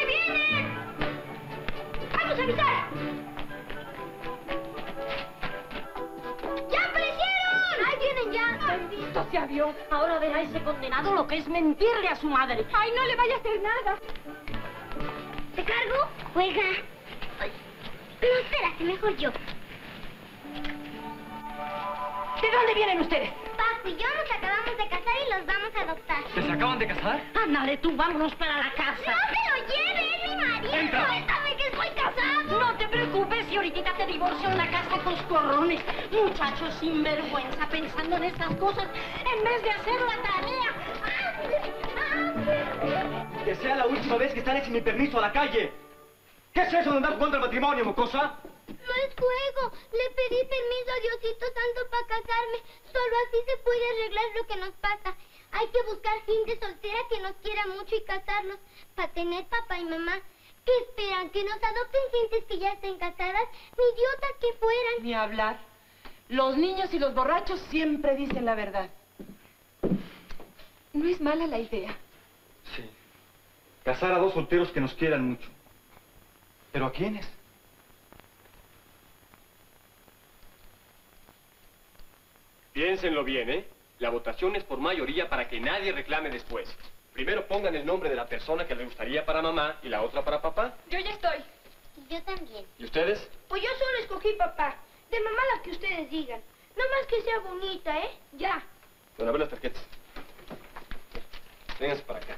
vienen! ¡Vamos a avisar! ¡Ya aparecieron! ¡Ahí vienen ya! Maldito sea Dios. Ahora verá ese condenado lo que es mentirle a su madre. ¡Ay, no le vaya a hacer nada! ¿Te cargo? Juega. No, espérate, mejor yo. ¿De dónde vienen ustedes? Paco y yo nos acabamos de casar y los vamos a adoptar. ¿Que se acaban de casar? Ándale tú, vámonos para la casa. ¡No se lo lleve! ¡Es mi marido! Entra. ¡Suéltame que estoy casado! No te preocupes si ahorita te divorcio en la casa con corrones. Muchachos sinvergüenza pensando en estas cosas en vez de hacer la tarea. Que sea la última vez que sales sin mi permiso a la calle. ¿Qué es eso de andar jugando al matrimonio, mocosa? No es juego. Le pedí permiso a Diosito Santo para casarme. Solo así se puede arreglar lo que nos pasa. Hay que buscar gente soltera que nos quiera mucho y casarnos para tener papá y mamá. ¿Qué esperan? ¿Que nos adopten gentes que ya estén casadas? Ni idiotas que fueran. Ni hablar. Los niños y los borrachos siempre dicen la verdad. No es mala la idea. Sí. Casar a dos solteros que nos quieran mucho. ¿Pero a quiénes? Piénsenlo bien, ¿eh? La votación es por mayoría para que nadie reclame después. Primero pongan el nombre de la persona que le gustaría para mamá y la otra para papá. Yo ya estoy. Yo también. ¿Y ustedes? Pues yo solo escogí papá. De mamá la que ustedes digan. No más que sea bonita, ¿eh? Ya. Bueno, a ver las tarjetas. Vénganse para acá.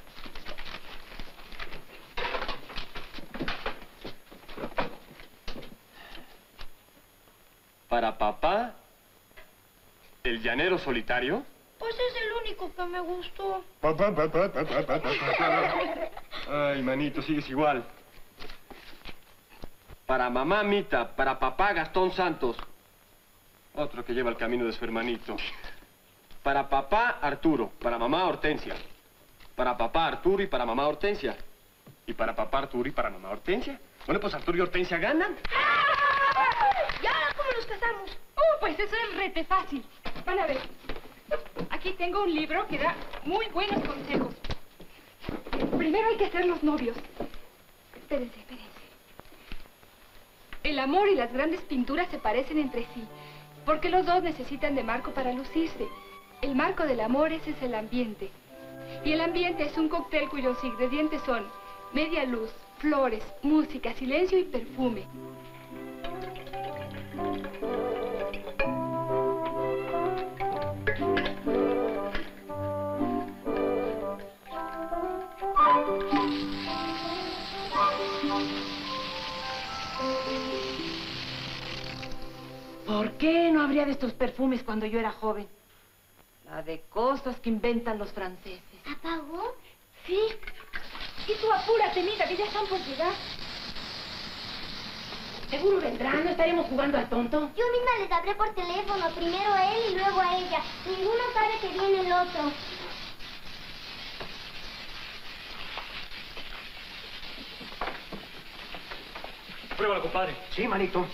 Para papá, el llanero solitario. Pues es el único que me gustó. Ay, manito, sigues igual. Para mamá Mita, para papá Gastón Santos. Otro que lleva el camino de su hermanito. Para papá Arturo, para mamá Hortensia. Para papá Arturo y para mamá Hortensia. Y para papá Arturo y para mamá Hortensia. Bueno, pues Arturo y Hortensia ganan. ¿Ya Oh, pues eso es rete fácil. Van a ver. Aquí tengo un libro que da muy buenos consejos. Primero hay que ser los novios. Espérense, espérense. El amor y las grandes pinturas se parecen entre sí, porque los dos necesitan de marco para lucirse. El marco del amor ese es el ambiente. Y el ambiente es un cóctel cuyos ingredientes son media luz, flores, música, silencio y perfume. Qué no habría de estos perfumes cuando yo era joven? La de cosas que inventan los franceses. ¿Apagó? Sí. Y tú apúrate, mira, que ya están por llegar. Seguro vendrán, no estaremos jugando al tonto. Yo misma les hablé por teléfono, primero a él y luego a ella. Ninguno sabe que viene el otro. Pruébalo, compadre. Sí, manito.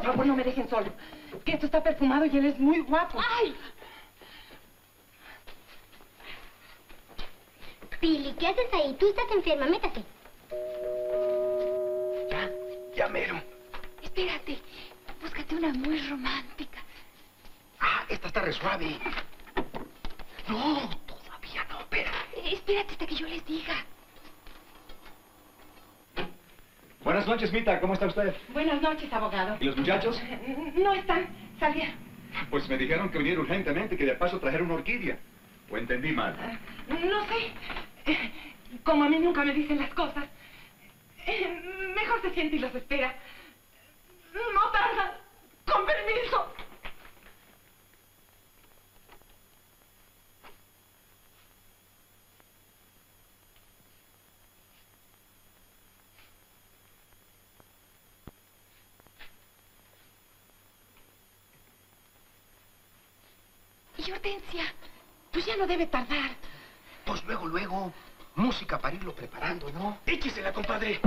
Por favor, no me dejen solo. Que esto está perfumado y él es muy guapo. ¡Ay! Pili, ¿qué haces ahí? Tú estás enferma, métate. Ya, ya mero. Espérate. Búscate una muy romántica. Ah, esta está re suave. No, todavía no, espera. Espérate hasta que yo les diga. Noches, Mita. ¿Cómo está usted? Buenas noches, abogado. ¿Y los muchachos? No están, salieron. Pues me dijeron que viniera urgentemente, que de paso trajera una orquídea. ¿O entendí mal? No sé. Eh, Como a mí nunca me dicen las cosas. eh, Mejor se siente y los espera. No tarda. Con permiso. ¿Y Hortensia? Pues ya no debe tardar. Pues luego, luego. Música para irlo preparando, ¿no? Échesela, compadre.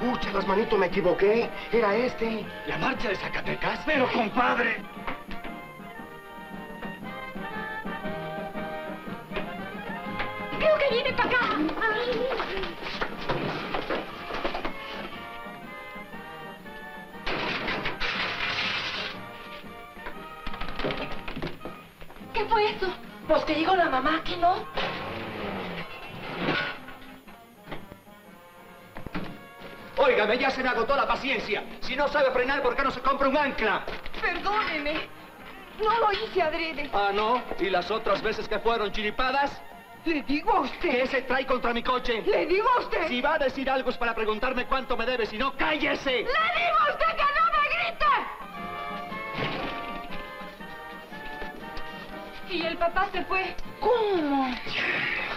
Pucha, manito, me equivoqué. Era este. ¿La marcha de Zacatecas? Pero, compadre. Mamá, ¿que no? Óigame, ya se me agotó la paciencia. Si no sabe frenar, ¿por qué no se compra un ancla? Perdóneme. No lo hice adrede. Ah, ¿no? ¿Y las otras veces que fueron chiripadas? Le digo a usted. ¿Qué se trae contra mi coche? Le digo a usted. Si va a decir algo es para preguntarme cuánto me debe, si no, cállese. Le digo papá se fue. ¿Cómo?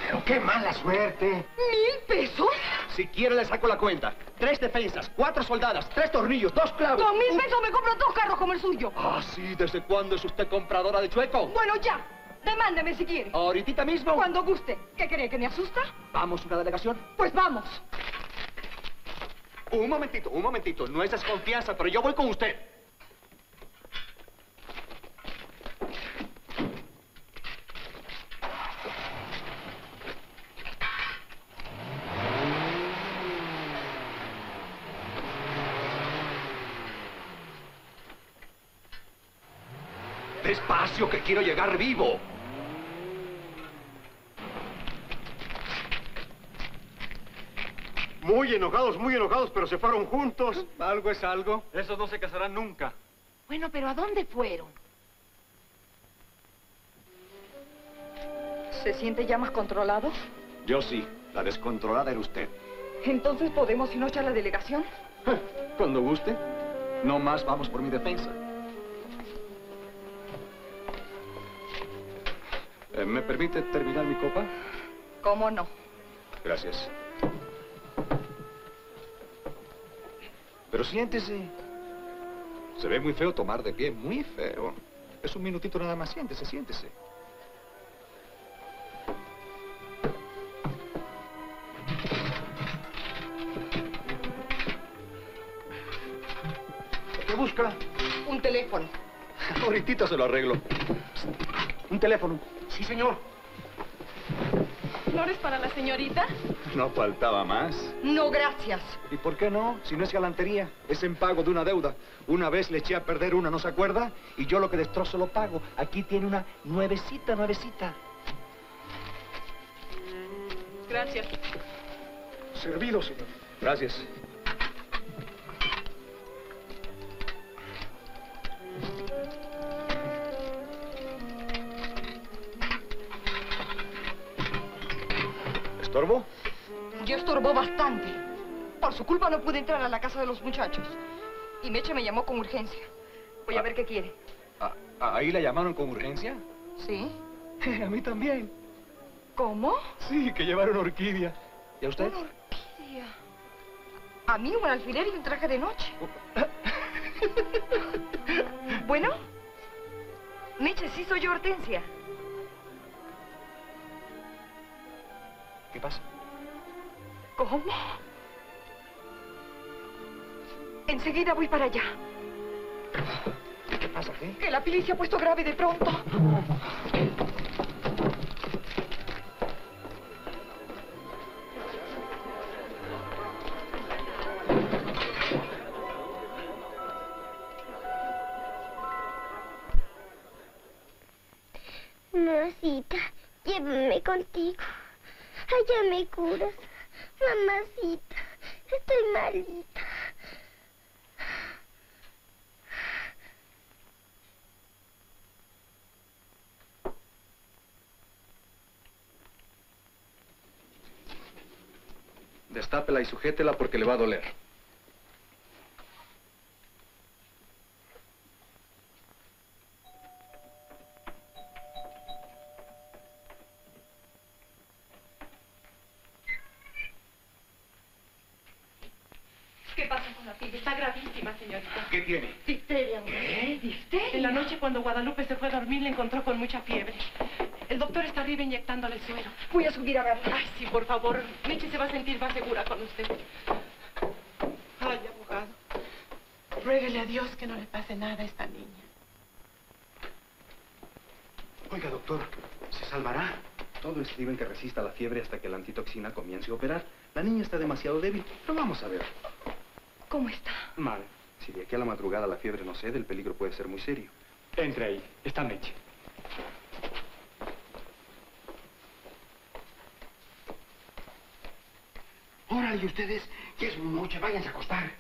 Pero qué mala suerte. ¿Mil pesos? Si quiere le saco la cuenta. Tres defensas, cuatro soldadas, tres tornillos, dos clavos. Con mil pesos me compro dos carros como el suyo. Ah, sí, ¿desde cuándo es usted compradora de chueco? Bueno, ya. Demándeme si quiere. ¿Ahorita mismo? Cuando guste. ¿Qué cree que me asusta? ¿Vamos una delegación? Pues vamos. Un momentito, un momentito. No es desconfianza, pero yo voy con usted. Despacio, que quiero llegar vivo. Muy enojados, muy enojados, pero se fueron juntos. Algo es algo. Esos no se casarán nunca. Bueno, pero ¿a dónde fueron? ¿Se siente ya más controlado? Yo sí. La descontrolada era usted. Entonces podemos irnos a la delegación. Cuando guste. No más vamos por mi defensa. ¿Me permite terminar mi copa? ¿Cómo no? Gracias. Pero siéntese. Se ve muy feo tomar de pie, muy feo. Es un minutito nada más, siéntese, siéntese. ¿Qué busca? Un teléfono. Ahorita se lo arreglo. Un teléfono. Sí, señor. ¿Flores para la señorita? No faltaba más. No, gracias. ¿Y por qué no? Si no es galantería, es en pago de una deuda. Una vez le eché a perder una, ¿no se acuerda? Y yo lo que destrozo lo pago. Aquí tiene una nuevecita, nuevecita. Gracias. Servido, señor. Gracias. ¿Estorbo? Yo estorbó bastante. Por su culpa no pude entrar a la casa de los muchachos. Y Meche me llamó con urgencia. Voy a ver qué quiere. ¿A- a- ¿Ahí la llamaron con urgencia? ¿Sí? a mí también. ¿Cómo? Sí, que llevaron orquídea. ¿Y a usted? Una orquídea. A mí un alfiler y un traje de noche. bueno, Meche, sí soy yo Hortensia. ¿Qué pasa? ¿Cómo? Enseguida voy para allá. ¿Qué pasa, qué? Que la pili se ha puesto grave de pronto. Mamacita, llévame contigo. Allá me curas. Mamacita, estoy malita. Destápela y sujétela porque le va a doler. Cuando Guadalupe se fue a dormir le encontró con mucha fiebre. El doctor está arriba inyectándole suero. Voy a subir a ver. Ay, sí, por favor. Meche se va a sentir más segura con usted. Ay, abogado. Ruéguele a Dios que no le pase nada a esta niña. Oiga, doctor, ¿se salvará? Todo escribe en que resista la fiebre hasta que la antitoxina comience a operar. La niña está demasiado débil, pero vamos a ver. ¿Cómo está? Mal. Si de aquí a la madrugada la fiebre no cede, el peligro puede ser muy serio. Entre ahí. Está Meche. Órale, y ustedes, ya es mucho, váyanse a acostar.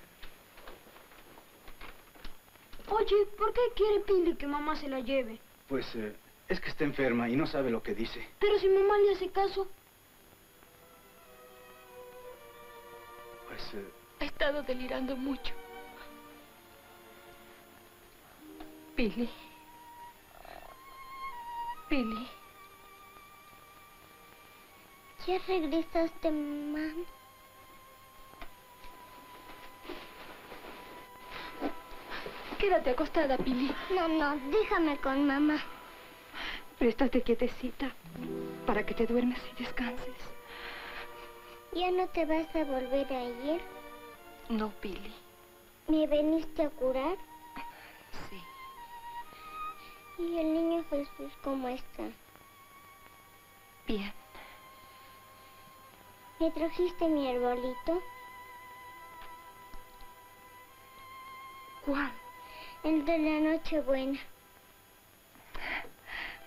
Oye, ¿por qué quiere Pili que mamá se la lleve? Pues eh, es que está enferma y no sabe lo que dice. Pero si mamá le hace caso, Pues eh, Ha estado delirando mucho. Pili. Pili. ¿ya regresaste, mamá? Quédate acostada, Pili. No, no, déjame con mamá. Pero estate quietecita para que te duermas y descanses. ¿Ya no te vas a volver a ir? No, Pili. ¿Me veniste a curar? ¿Y el niño Jesús cómo está? Bien. ¿Me trajiste mi arbolito? ¿Cuál? El de la Nochebuena.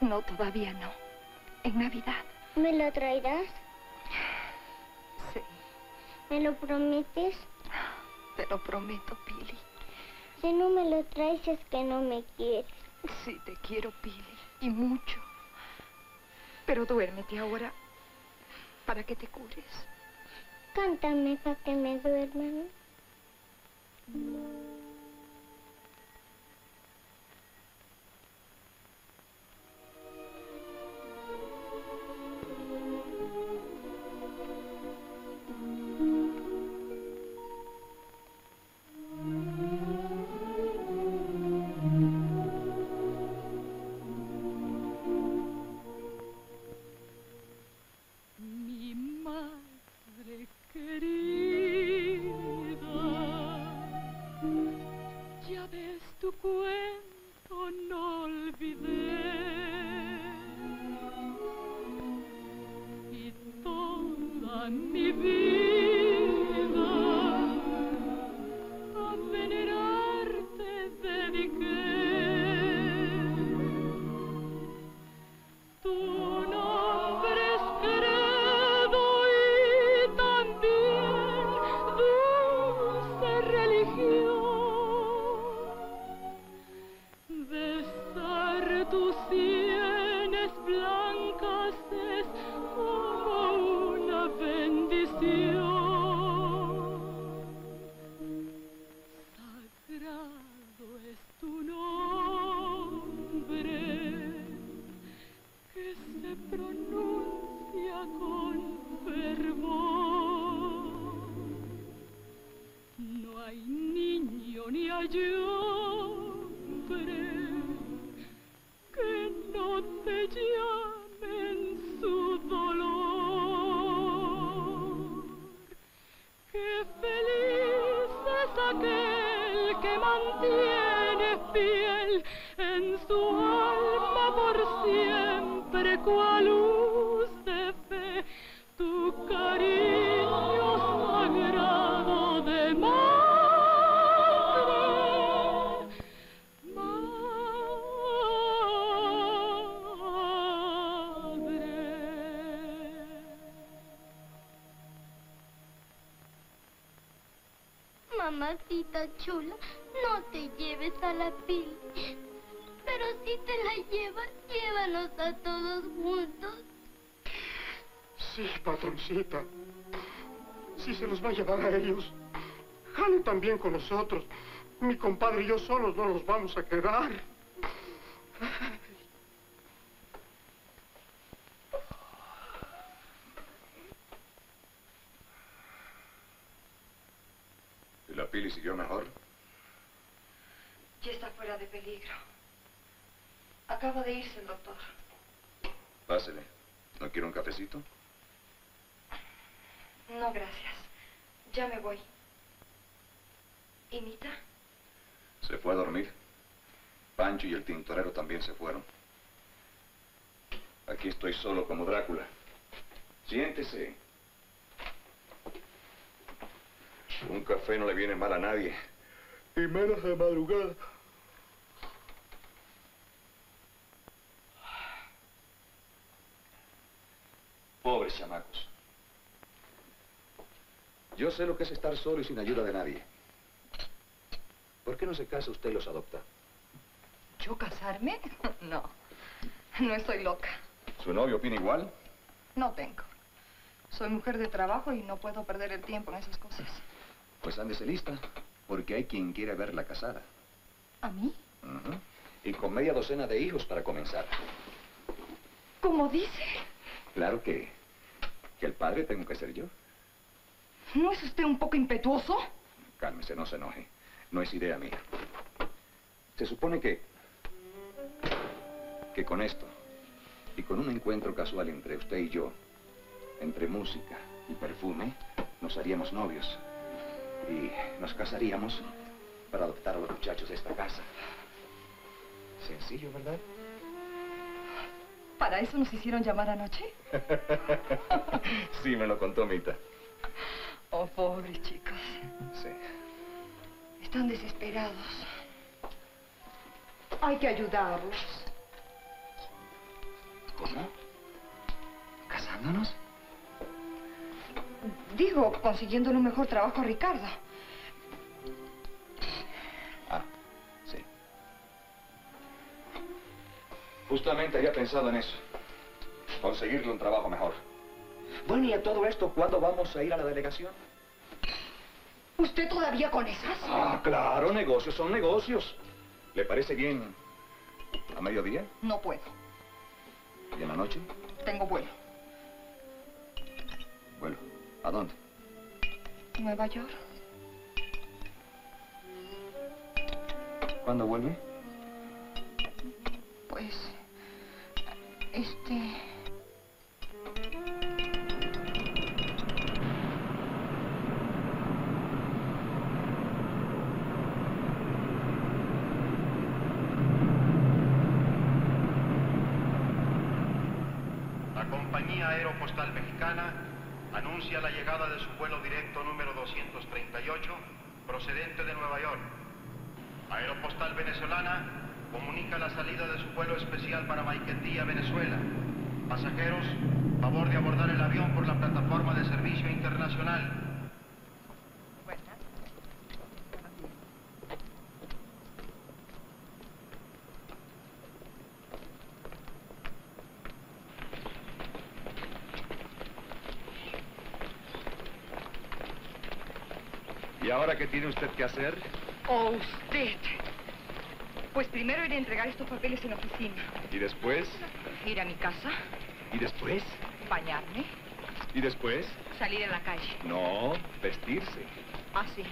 No, todavía no. En Navidad. ¿Me lo traerás? Sí. ¿Me lo prometes? Te lo prometo, Pili. Si no me lo traes es que no me quieres. Sí, te quiero, Pili. Y mucho. Pero duérmete ahora para que te cures. Cántame para que me duerma. Mantiene fiel en su alma por siempre cual a todos juntos. Sí, patroncita. Si se los va a llevar a ellos, jale también con nosotros. Mi compadre y yo solos no los vamos a quedar. El Pili siguió mejor? Ya está fuera de peligro. Acaba de irse el doctor. Pásele. ¿No quiere un cafecito? No, gracias. Ya me voy. ¿Y Nita? Se fue a dormir. Pancho y el tintorero también se fueron. Aquí estoy solo como Drácula. Siéntese. Un café no le viene mal a nadie. Y menos de madrugada. Pobres chamacos. Yo sé lo que es estar solo y sin ayuda de nadie. ¿Por qué no se casa usted y los adopta? ¿Yo casarme? No. No estoy loca. ¿Su novio opina igual? No tengo. Soy mujer de trabajo y no puedo perder el tiempo en esas cosas. Pues ándese lista, porque hay quien quiere verla casada. ¿A mí? Y con media docena de hijos para comenzar. ¿Cómo dice? Claro que, que el padre tengo que ser yo. ¿No es usted un poco impetuoso? Cálmese, no se enoje. No es idea mía. Se supone que... que con esto, y con un encuentro casual entre usted y yo, entre música y perfume, nos haríamos novios. Y nos casaríamos para adoptar a los muchachos de esta casa. Sencillo, ¿verdad? ¿Para eso nos hicieron llamar anoche? sí, me lo contó Mita. Oh, pobres chicos. Sí. Están desesperados. Hay que ayudarlos. ¿Cómo? ¿Casándonos? Digo, consiguiéndole un mejor trabajo a Ricardo. Justamente había pensado en eso. Conseguirle un trabajo mejor. Bueno, y a todo esto, ¿cuándo vamos a ir a la delegación? ¿Usted todavía con esas? Ah, claro, negocios son negocios. ¿Le parece bien a mediodía No puedo. y en la noche? Tengo vuelo. Bueno, ¿a dónde? Nueva York. ¿Cuándo vuelve? Pues... Este... La compañía aeropostal mexicana anuncia la llegada de su vuelo directo número 238 procedente de Nueva York. Aeropostal venezolana comunica la salida de su vuelo especial para Maiquetía, Venezuela. Pasajeros, favor de abordar el avión por la plataforma de servicio internacional. ¿Y ahora qué tiene usted que hacer? ¿O usted? Pues primero iré a entregar estos papeles en la oficina. ¿Y después? Ir a mi casa, ¿Y después? bañarme, ¿Y después? salir a la calle. No, vestirse. Así.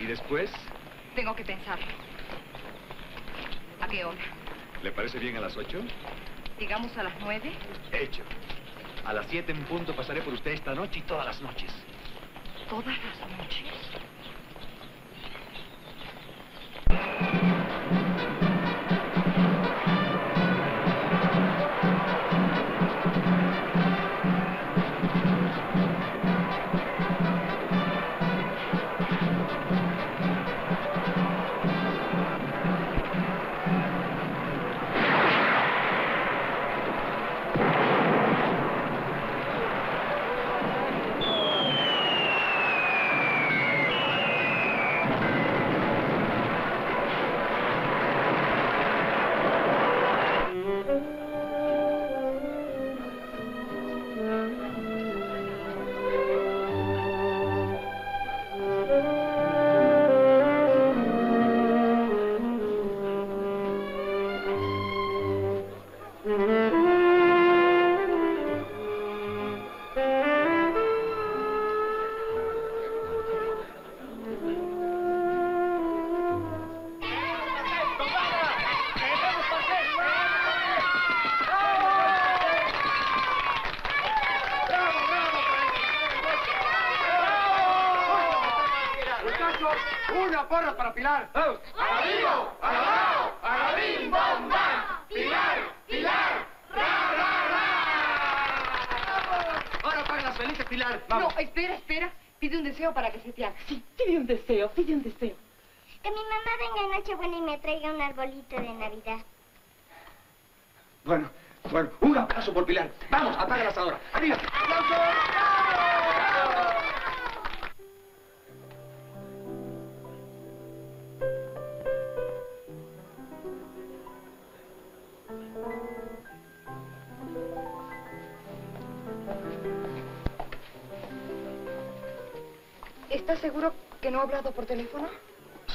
¿Y después? Tengo que pensarlo. ¿A qué hora? ¿Le parece bien a las ocho? Digamos a las nueve. Hecho. A las siete en punto pasaré por usted esta noche y todas las noches. Todas las noches.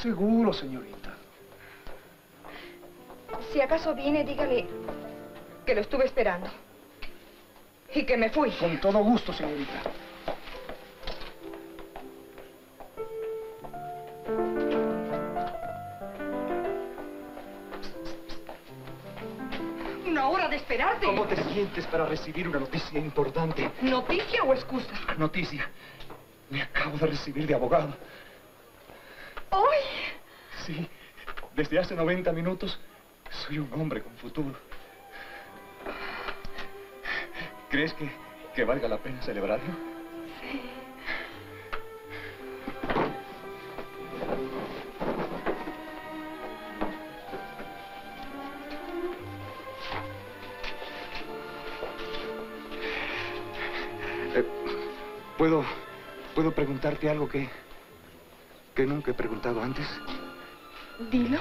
Seguro, señorita. Si acaso viene, dígale que lo estuve esperando. Y que me fui. Con todo gusto, señorita. Una hora de esperarte. ¿Cómo te sientes para recibir una noticia importante? ¿Noticia o excusa? Noticia. Me acabo de recibir de abogado. Sí, desde hace 90 minutos soy un hombre con futuro. ¿Crees que, que valga la pena celebrarlo? Sí. Eh, ¿Puedo, puedo preguntarte algo que, que nunca he preguntado antes? Dilo.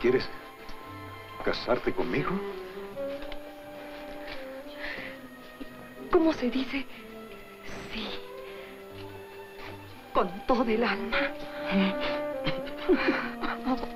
¿Quieres casarte conmigo? ¿Cómo se dice? Sí. Con todo el alma.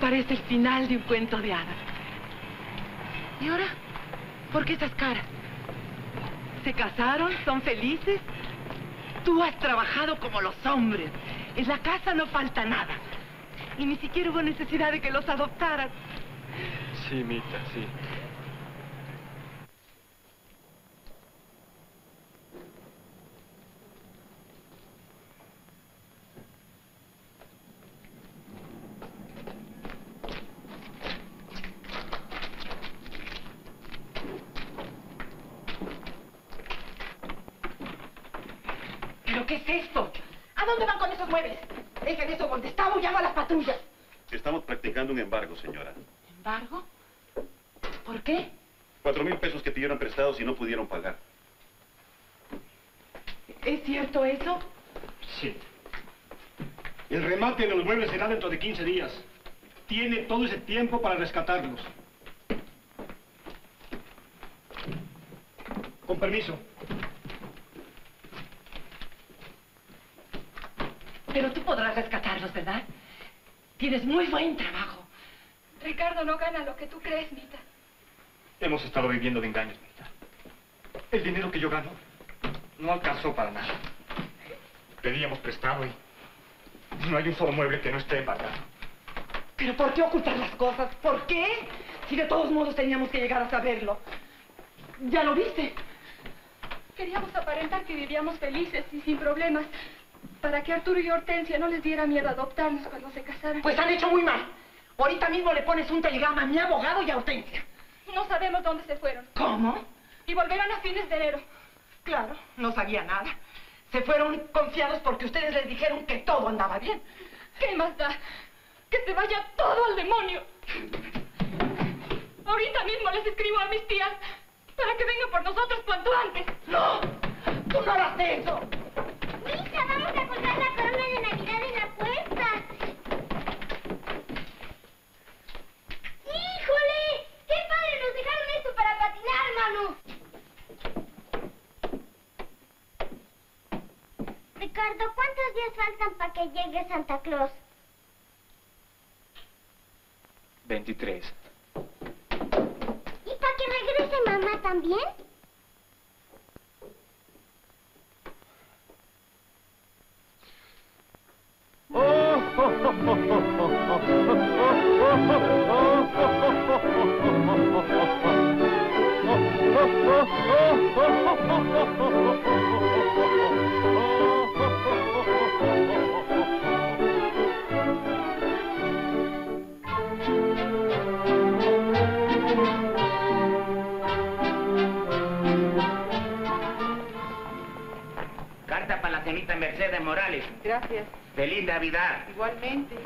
parece el final de un cuento de hadas. ¿Y ahora? ¿Por qué esas caras? ¿Se casaron? ¿Son felices? Tú has trabajado como los hombres. En la casa no falta nada. Y ni siquiera hubo necesidad de que los adoptaran. Sí, Mita, sí. ¿Pero qué es esto? ¿A dónde van con esos muebles? Dejen eso donde estamos, llamo a las patrullas. Estamos practicando un embargo, señora. ¿Embargo? ¿Por qué? Cuatro mil pesos que pidieron prestados y no pudieron pagar. ¿Es cierto eso? Sí. El remate de los muebles será dentro de 15 días. Tiene todo ese tiempo para rescatarlos. Con permiso. Pero tú podrás rescatarlos, ¿verdad? Tienes muy buen trabajo. Ricardo no gana lo que tú crees, Mita. Hemos estado viviendo de engaños, Mita. El dinero que yo gano no alcanzó para nada. Pedíamos prestado y no hay un solo mueble que no esté embargado. ¿Pero por qué ocultar las cosas? ¿Por qué? Si de todos modos teníamos que llegar a saberlo. ¿Ya lo viste? Queríamos aparentar que vivíamos felices y sin problemas. Para que Arturo y Hortensia no les diera miedo adoptarnos cuando se casaran. Pues han hecho muy mal. Ahorita mismo le pones un telegrama a mi abogado y a Hortensia. No sabemos dónde se fueron. ¿Cómo? Y volverán a fines de enero. Claro, no sabía nada. Se fueron confiados porque ustedes les dijeron que todo andaba bien. ¿Qué más da? Que se vaya todo al demonio. Ahorita mismo les escribo a mis tías para que vengan por nosotros cuanto antes. ¡No! ¡Tú no harás eso! Mija, vamos a colgar la corona de Navidad en la puerta. Ricardo, ¿cuántos días faltan para que llegue Santa Claus? 23. ¿Y para que regrese mamá también? Carta para la señorita Mercedes Morales. Gracias. Feliz Navidad. Igualmente.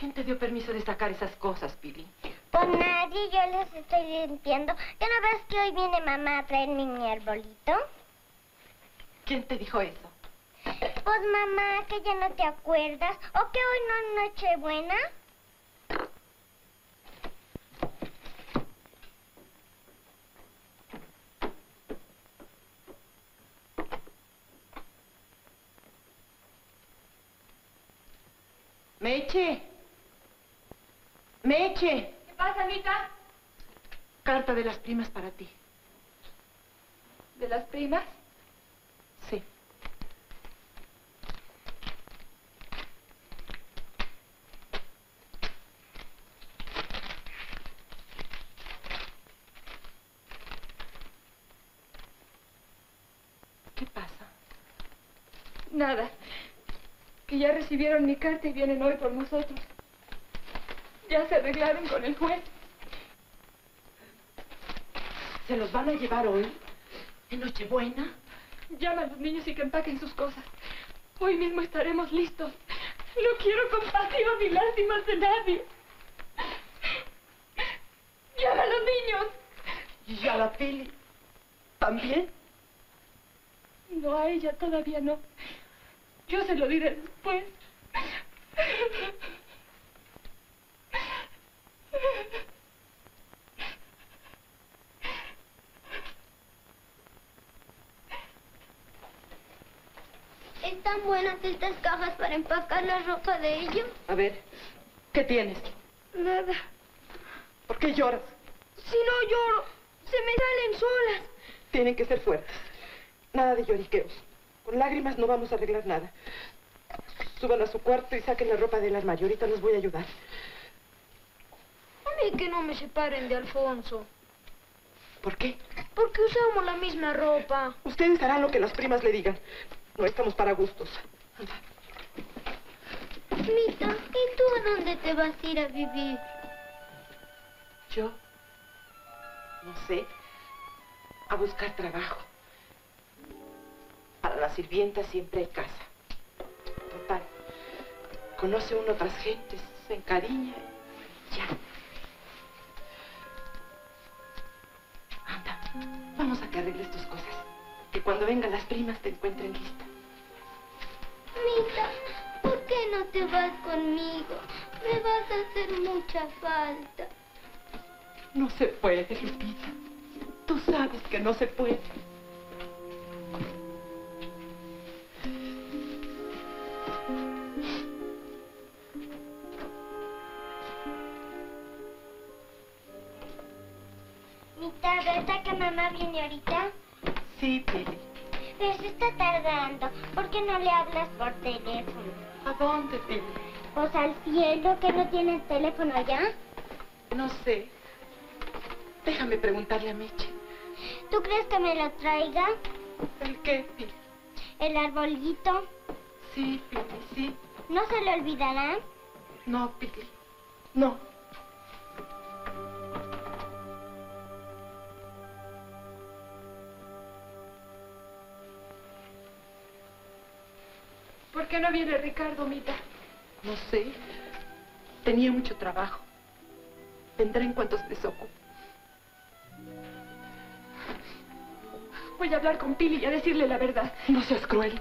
¿Quién te dio permiso de sacar esas cosas, Pili? Pues nadie, yo les estoy limpiando. ¿Ya no ves que hoy viene mamá a traerme mi arbolito? ¿Quién te dijo eso? Pues mamá, que ya no te acuerdas. ¿O que hoy no es Nochebuena? Meche. Meche. ¿Qué pasa, Anita? Carta de las primas para ti. ¿De las primas? Sí. ¿Qué pasa? Nada. Que ya recibieron mi carta y vienen hoy por nosotros. Ya se arreglaron con el juez. ¿Se los van a llevar hoy? ¿En Nochebuena? Llama a los niños y que empaquen sus cosas. Hoy mismo estaremos listos. No quiero compasión ni lástimas de nadie. Llama a los niños. ¿Y a la Pili? ¿También? No, a ella todavía no. Yo se lo diré después. ¿Están buenas estas cajas para empacar la ropa de ellos? A ver, ¿qué tienes? Nada. ¿Por qué lloras? Si no lloro, se me salen solas. Tienen que ser fuertes. Nada de lloriqueos. Con lágrimas no vamos a arreglar nada. Suban a su cuarto y saquen la ropa del armario. Ahorita les voy a ayudar. A mí que no me separen de Alfonso. ¿Por qué? Porque usamos la misma ropa. Ustedes harán lo que las primas le digan. No estamos para gustos. Mita, ¿y tú a dónde te vas a ir a vivir? Yo, no sé, a buscar trabajo. Para la sirvienta siempre hay casa. Total, conoce uno otras gentes, se encariña ya. Anda, vamos a que arregles tus cosas. Que cuando vengan las primas te encuentren lista. Mita, ¿por qué no te vas conmigo? Me vas a hacer mucha falta. No se puede, Lupita. Tú sabes que no se puede. Mita, ¿verdad que mamá viene ahorita? Sí, Pili. Pero se está tardando. ¿Por qué no le hablas por teléfono? ¿A dónde, Pili? Pues al cielo, que no tiene teléfono allá. No sé. Déjame preguntarle a Meche. ¿Tú crees que me lo traiga? ¿El qué, Pili? ¿El arbolito? Sí, Pili, sí. ¿No se le olvidará? No, Pili. No. qué no viene Ricardo, Mita? No sé. Tenía mucho trabajo. Vendrá en cuanto se desocupe. Voy a hablar con Pili y a decirle la verdad. No seas cruel.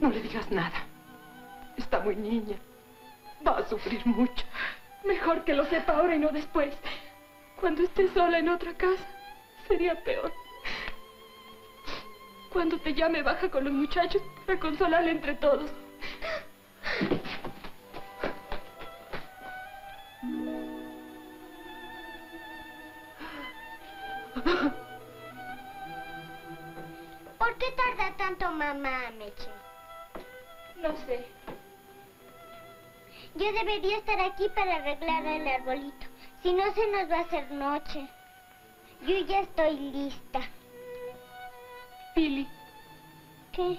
No le digas nada. Está muy niña. Va a sufrir mucho. Mejor que lo sepa ahora y no después. Cuando esté sola en otra casa, sería peor. Cuando te llame, baja con los muchachos para consolarle entre todos. ¿Por qué tarda tanto mamá, Meche? No sé. Yo debería estar aquí para arreglar el arbolito. Si no, se nos va a hacer noche. Yo ya estoy lista. Pili, ¿Qué?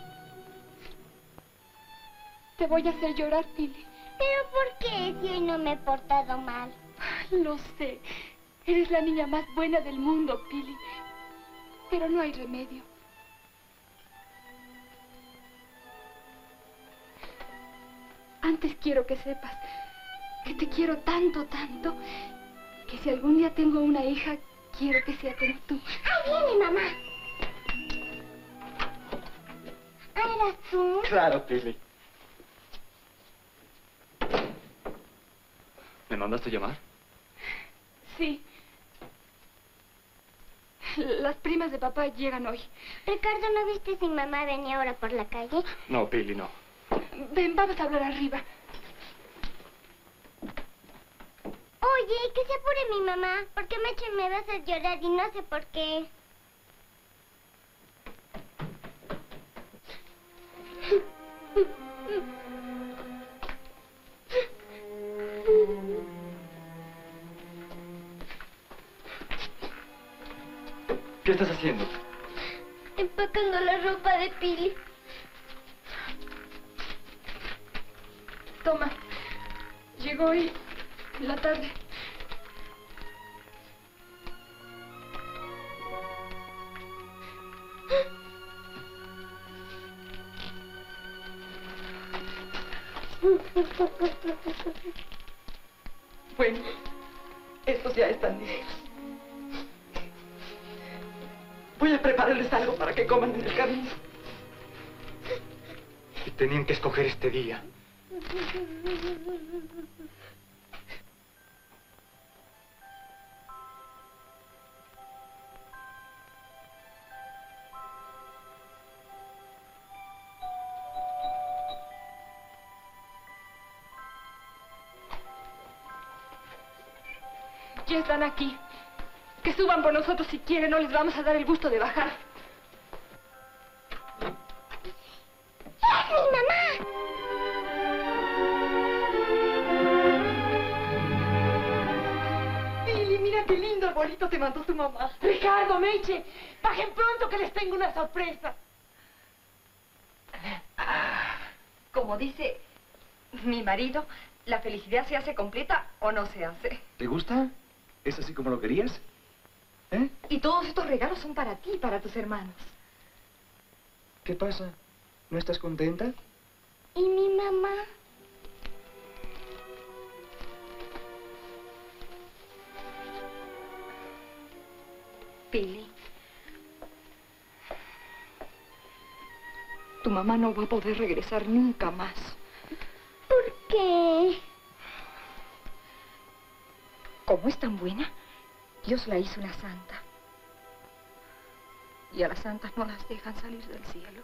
Te voy a hacer llorar, Pili. ¿Pero por qué si hoy no me he portado mal? Lo sé. Eres la niña más buena del mundo, Pili. Pero no hay remedio. Antes quiero que sepas que te quiero tanto, tanto, que si algún día tengo una hija, quiero que sea como tú. ¡Ahí viene mamá! ¿Ah, eras tú? Claro, Pili. ¿Me mandaste llamar? Sí. Las primas de papá llegan hoy. Ricardo, ¿no viste si mamá venía ahora por la calle? No, Pili, no. Ven, vamos a hablar arriba. Oye, que se apure mi mamá, porque Meche me va a hacer llorar y no sé por qué. Estás haciendo? Empacando la ropa de Pili. Toma. Llegó hoy en la tarde. Bueno, estos ya están listos. Voy a prepararles algo para que coman en el camino. Y tenían que escoger este día. Por nosotros si quieren, no les vamos a dar el gusto de bajar. ¡Es mi mamá! Mira qué lindo arbolito te mandó tu mamá. Ricardo, Meche, bajen pronto que les tengo una sorpresa. Como dice mi marido, la felicidad se hace completa o no se hace. ¿Te gusta? ¿Es así como lo querías? ¿Eh? Y todos estos regalos son para ti para tus hermanos. ¿Qué pasa? ¿No estás contenta? ¿Y mi mamá? Pili. Tu mamá no va a poder regresar nunca más. ¿Por qué? Como es tan buena, Dios la hizo una santa. Y a las santas no las dejan salir del cielo.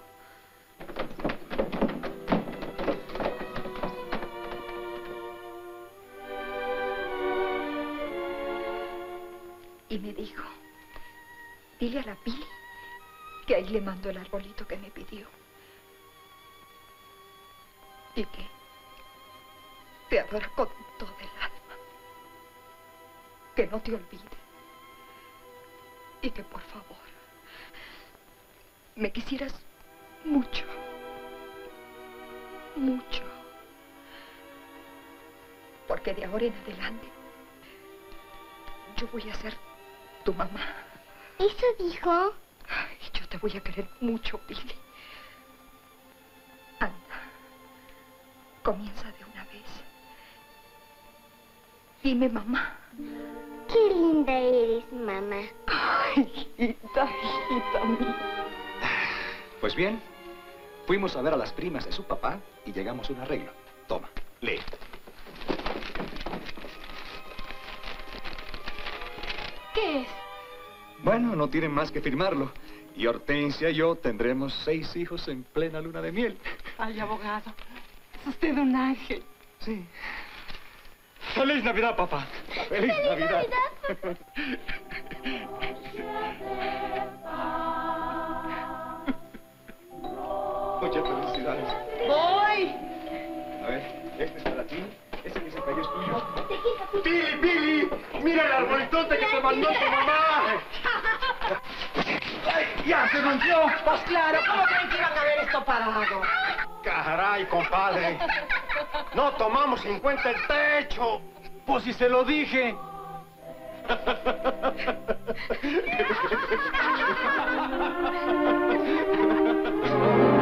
Y me dijo, dile a la Pili que ahí le mando el arbolito que me pidió. Y que te adora con todo el alma. Que no te olvide. Y que por favor me quisieras mucho. Mucho. Porque de ahora en adelante yo voy a ser tu mamá. ¿Eso dijo? Y yo te voy a querer mucho, Pili. Anda. Comienza de una vez. Dime, mamá. Qué linda eres, mamá. Ay, hijita, hijita mía. Pues bien, fuimos a ver a las primas de su papá y llegamos a un arreglo. Toma, lee. ¿Qué es? Bueno, no tienen más que firmarlo. Y Hortensia y yo tendremos seis hijos en plena luna de miel. Ay, abogado, es usted un ángel. Sí. ¡Feliz Navidad, papá! ¡Feliz, Navidad! Muchas felicidades. ¡Voy! A ver, este es para ti. Ese que se cayó es tuyo. ¡Pili, Pili! ¡Mira el arbolitote que te mandó tu mamá! ¡Ay, ¡Ya se rompió! Pues claro, ¿cómo creen que iban a ver esto parado? Caray, compadre. No tomamos en cuenta el techo. Pues si se lo dije.